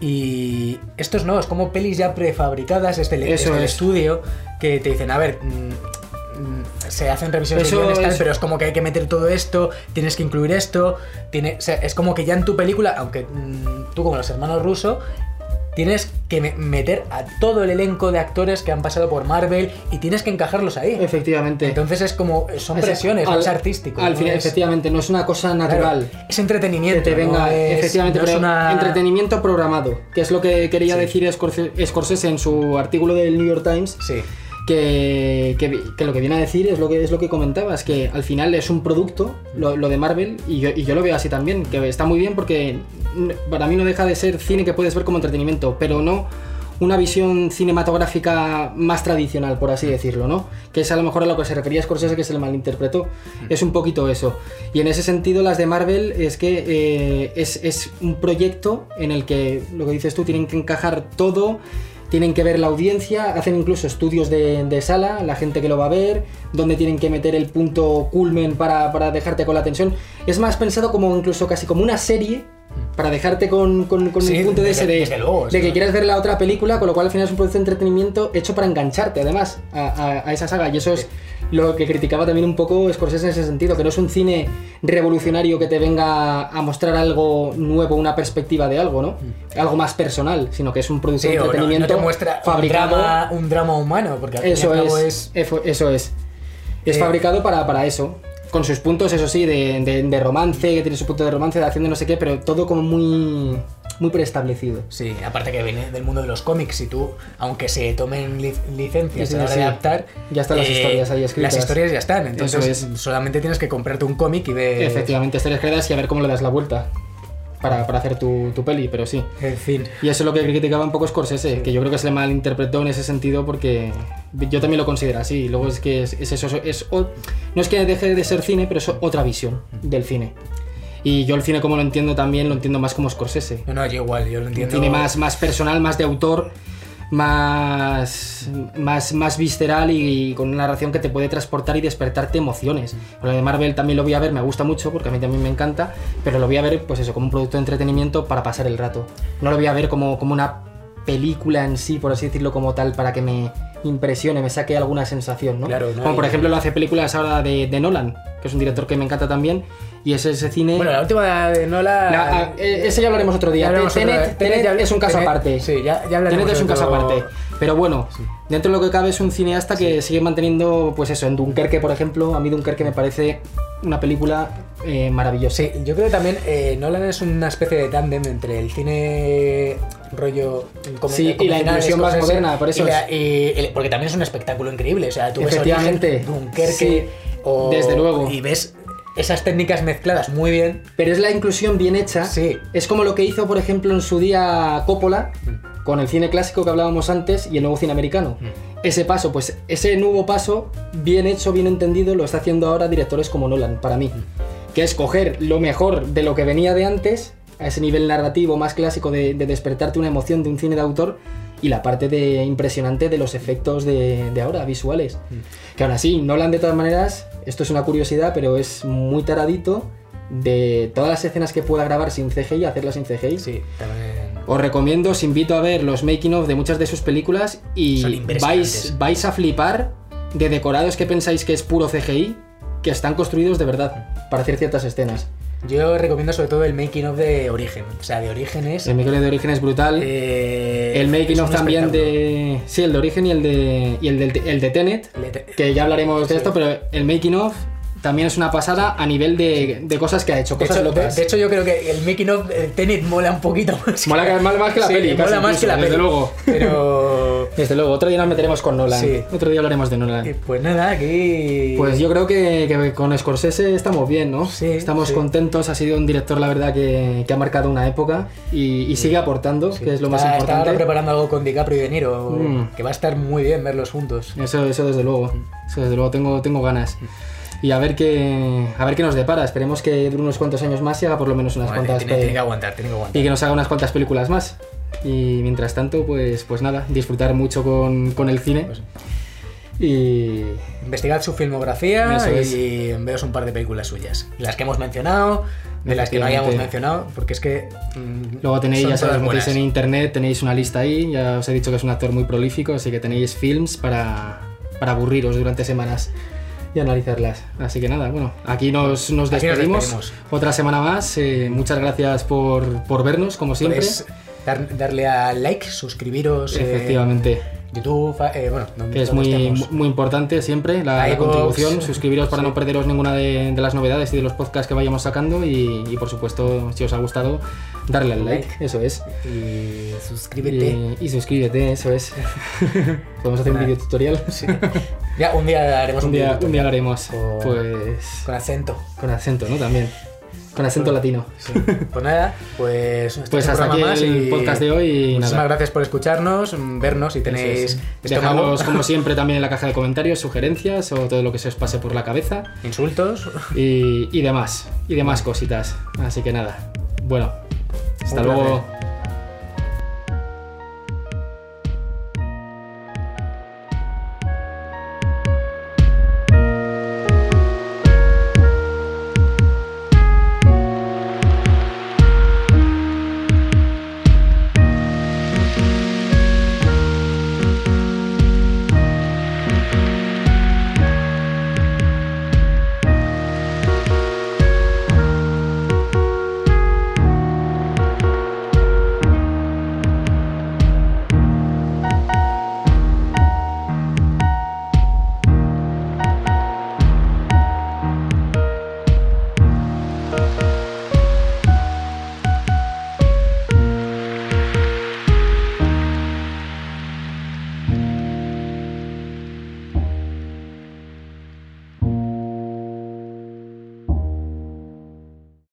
Speaker 2: Y estos no, es como pelis ya prefabricadas desde el,
Speaker 1: Eso
Speaker 2: desde el
Speaker 1: es.
Speaker 2: estudio que te dicen, a ver, mm, se hacen revisiones
Speaker 1: Eso
Speaker 2: de guiones, tal, pero es como que hay que meter todo esto, tienes que incluir esto, tiene, o sea, es como que ya en tu película, aunque mm, tú como los hermanos rusos, tienes que me- meter a todo el elenco de actores que han pasado por Marvel y tienes que encajarlos ahí.
Speaker 1: Efectivamente.
Speaker 2: Entonces es como, son
Speaker 1: Es-
Speaker 2: presiones,
Speaker 1: al-
Speaker 2: es artístico.
Speaker 1: Al
Speaker 2: ¿no?
Speaker 1: final,
Speaker 2: Es-
Speaker 1: efectivamente, no es una cosa
Speaker 2: claro,
Speaker 1: natural.
Speaker 2: es entretenimiento.
Speaker 1: que te venga,
Speaker 2: no es-
Speaker 1: efectivamente,
Speaker 2: no
Speaker 1: pero
Speaker 2: una-
Speaker 1: entretenimiento programado, que es lo que quería
Speaker 2: Sí.
Speaker 1: decir Scorsese en su artículo del New York Times,
Speaker 2: Sí,
Speaker 1: que, que- que lo que viene a decir es lo que es lo que comentabas, que al final es un producto, lo, lo de Marvel, y yo, y yo lo veo así también, que está muy bien porque para mí no deja de ser cine que puedes ver como entretenimiento, pero no una visión cinematográfica más tradicional, por así decirlo, ¿no? Que es a lo mejor a lo que se refería Scorsese, que se le malinterpretó. Es un poquito eso. Y en ese sentido, las de Marvel es que eh, es, es un proyecto en el que, lo que dices tú, tienen que encajar todo tienen que ver la audiencia, hacen incluso estudios de, sala, la gente que lo va a ver, donde tienen que meter el punto culmen para, para dejarte con la tensión. Es más pensado como incluso casi como una serie para dejarte con, con- con
Speaker 2: Sí,
Speaker 1: el punto de ese de,
Speaker 2: luego,
Speaker 1: de
Speaker 2: sí.
Speaker 1: que quieras ver la otra película, con lo cual al final es un producto de entretenimiento hecho para engancharte además a, a- a esa saga. Y eso es lo que criticaba también un poco Scorsese en ese sentido, que no es un cine revolucionario que te venga a mostrar algo nuevo, una perspectiva de algo, ¿no? Algo más personal, sino que es un producto
Speaker 2: Mm. sí
Speaker 1: de
Speaker 2: o no, no
Speaker 1: entretenimiento
Speaker 2: te muestra un
Speaker 1: fabricado.
Speaker 2: drama, un drama humano, porque al fin y
Speaker 1: Eso
Speaker 2: al cabo
Speaker 1: es, eso es. Es
Speaker 2: Eh,
Speaker 1: fabricado para, para eso. Con sus puntos, eso sí, de, de- de romance, que tiene su punto de romance, de acción de no sé qué, pero todo como muy, muy preestablecido.
Speaker 2: Sí, aparte que viene del mundo de los cómics y tú, aunque se tomen lic- licencias
Speaker 1: Sí,
Speaker 2: adaptar,
Speaker 1: Ya están las historias ahí escritas.
Speaker 2: Las historias ya están, entonces solamente tienes que comprarte un cómic y ver...
Speaker 1: Efectivamente, estarías creadas y a ver cómo le das la vuelta para, para hacer tu, tu peli, pero sí.
Speaker 2: En fin.
Speaker 1: Y eso es lo que criticaba un poco Scorsese, que yo creo que se le malinterpretó en ese sentido porque yo también lo considero así. Y luego es que es, es eso, es, o- no es que deje de ser cine, pero es otra visión del cine. Y yo el cine como lo entiendo también, lo entiendo más como Scorsese.
Speaker 2: No, no, yo igual, yo lo entiendo.
Speaker 1: cine más, más personal, más de autor, más, más, más visceral y, con una narración que te puede transportar y despertarte emociones. Con lo de Marvel también lo voy a ver, me gusta mucho porque a mí también me encanta, pero lo voy a ver pues eso, como un producto de entretenimiento para pasar el rato. No lo voy a ver como, como una película en sí, por así decirlo, como tal, para que me impresione, me saque alguna sensación, ¿no?
Speaker 2: Claro, no
Speaker 1: como por ejemplo lo hace películas ahora de, de Nolan, que es un director que me encanta también, y es ese cine...
Speaker 2: Bueno, la última de Nola...
Speaker 1: La- ah, eh, ese ya hablaremos otro día.
Speaker 2: Hablaremos
Speaker 1: Tenet-. Tenet es un caso
Speaker 2: Tenet-
Speaker 1: aparte.
Speaker 2: Sí, ya, ya hablaremos
Speaker 1: Tenet es un caso aparte. Pero bueno, dentro de lo que cabe es un cineasta que sigue manteniendo, pues eso, en Dunkerque, por ejemplo, a mí Dunkerque me parece una película eh, maravillosa.
Speaker 2: Sí, yo creo que también eh, Nolan es una especie de tándem entre el cine rollo come-
Speaker 1: Sí, y la inclusión más moderna, por eso
Speaker 2: y la- porque también es un espectáculo increíble. O sea, tú ves
Speaker 1: Efectivamente,
Speaker 2: Origen, Dunkerque
Speaker 1: sí,
Speaker 2: o-
Speaker 1: desde luego.
Speaker 2: y ves esas técnicas mezcladas muy bien.
Speaker 1: Pero es la inclusión bien hecha.
Speaker 2: Sí.
Speaker 1: Es como lo que hizo, por ejemplo, en su día Coppola, con el cine clásico que hablábamos antes y el nuevo cine americano. Ese paso, pues ese nuevo paso, bien hecho, bien entendido, lo está haciendo ahora directores como Nolan, para mí. Que es coger lo mejor de lo que venía de antes, a ese nivel narrativo más clásico de, de despertarte una emoción de un cine de autor, y la parte de impresionante de los efectos de, de ahora, visuales. Que aún así, Nolan de todas maneras, esto es una curiosidad, pero es muy taradito de todas las escenas que pueda grabar sin CGI, hacerlas sin CGI.
Speaker 2: Sí, también.
Speaker 1: Os recomiendo, os invito a ver los making of de muchas de sus películas y vais, vais a flipar de decorados que pensáis que es puro CGI, que están construidos de verdad para hacer ciertas escenas.
Speaker 2: Yo recomiendo sobre todo el making of de Origen. O sea, de Origen es.
Speaker 1: El making of de origen es brutal.
Speaker 2: eh,
Speaker 1: el making of también de. Sí, el de origen y el de. Y el, del- el de Tenet.
Speaker 2: Te-
Speaker 1: Que ya hablaremos de
Speaker 2: Sí.
Speaker 1: esto, pero el making of también es una pasada a nivel de, de cosas que ha hecho,
Speaker 2: De
Speaker 1: cosas
Speaker 2: hecho, de,
Speaker 1: locas.
Speaker 2: de hecho, yo creo que el making of de Tenet mola un poquito más.
Speaker 1: Mola que- más que la
Speaker 2: Sí,
Speaker 1: peli,
Speaker 2: Mola
Speaker 1: casi
Speaker 2: más que la
Speaker 1: incluso,
Speaker 2: peli.
Speaker 1: desde luego.
Speaker 2: Pero.
Speaker 1: Desde luego, otro día nos meteremos con Nolan.
Speaker 2: Sí.
Speaker 1: Otro día hablaremos de Nolan.
Speaker 2: eh, Pues nada, aquí.
Speaker 1: Pues yo creo que, que con Scorsese estamos bien, ¿no?
Speaker 2: Sí,
Speaker 1: estamos
Speaker 2: sí.
Speaker 1: contentos, ha sido un director, la verdad, que, que ha marcado una época y, y sigue aportando, que es lo más
Speaker 2: Está- ahora
Speaker 1: importante.
Speaker 2: preparando algo con DiCaprio y De Niro.
Speaker 1: Mm.
Speaker 2: Que va a estar muy bien verlos juntos.
Speaker 1: Eso, eso desde luego, eso desde luego tengo, tengo ganas. Y a ver qué a ver qué nos depara. Esperemos que dure unos cuantos años más y haga por lo menos unas cuantas
Speaker 2: tiene, tiene que aguantar, tiene que aguantar.
Speaker 1: y que nos haga unas cuantas películas más. Y mientras tanto, pues, pues nada, disfrutar mucho con, con el cine.
Speaker 2: Pues-
Speaker 1: Y
Speaker 2: Investigad su filmografía
Speaker 1: es.
Speaker 2: y veos un par de películas suyas. Las que hemos mencionado, de las que no hayamos mencionado, porque es que. mm,
Speaker 1: luego tenéis, ya sabéis, metéis en internet, tenéis una lista ahí. Ya os he dicho que es un actor muy prolífico, así que tenéis films para, para aburriros durante semanas y analizarlas. Así que nada, bueno, aquí nos, nos
Speaker 2: Aquí nos
Speaker 1: despedimos. Otra semana más. eh, muchas gracias por, por vernos, como siempre.
Speaker 2: Podéis dar- darle a like, suscribiros. eh,
Speaker 1: Efectivamente.
Speaker 2: YouTube, eh, bueno,
Speaker 1: que es muy,
Speaker 2: estemos.
Speaker 1: muy importante siempre la, contribución. Suscribiros para
Speaker 2: sí.
Speaker 1: no perderos ninguna de, de las novedades y de los podcasts que vayamos sacando. Y, y, por supuesto, si os ha gustado, darle al like, eso es.
Speaker 2: Y suscríbete.
Speaker 1: Y, y suscríbete, eso es. Podemos hacer un vídeo tutorial.
Speaker 2: Sí. Ya, un día haremos
Speaker 1: un,
Speaker 2: un,
Speaker 1: día, un día lo haremos.
Speaker 2: Con-
Speaker 1: Pues.
Speaker 2: con acento.
Speaker 1: Con acento, ¿no? También. Con acento latino.
Speaker 2: Sí. Pues nada, pues, este
Speaker 1: Pues hasta aquí
Speaker 2: más
Speaker 1: el
Speaker 2: y
Speaker 1: podcast de hoy. Y
Speaker 2: Muchísimas
Speaker 1: nada.
Speaker 2: gracias por escucharnos, vernos si
Speaker 1: Eso
Speaker 2: tenéis
Speaker 1: Dejadnos, como siempre, también en la caja de comentarios sugerencias o todo lo que se os pase por la cabeza.
Speaker 2: insultos.
Speaker 1: y, y demás, y demás cositas. Así que nada, bueno, hasta
Speaker 2: Un
Speaker 1: luego.
Speaker 2: placer.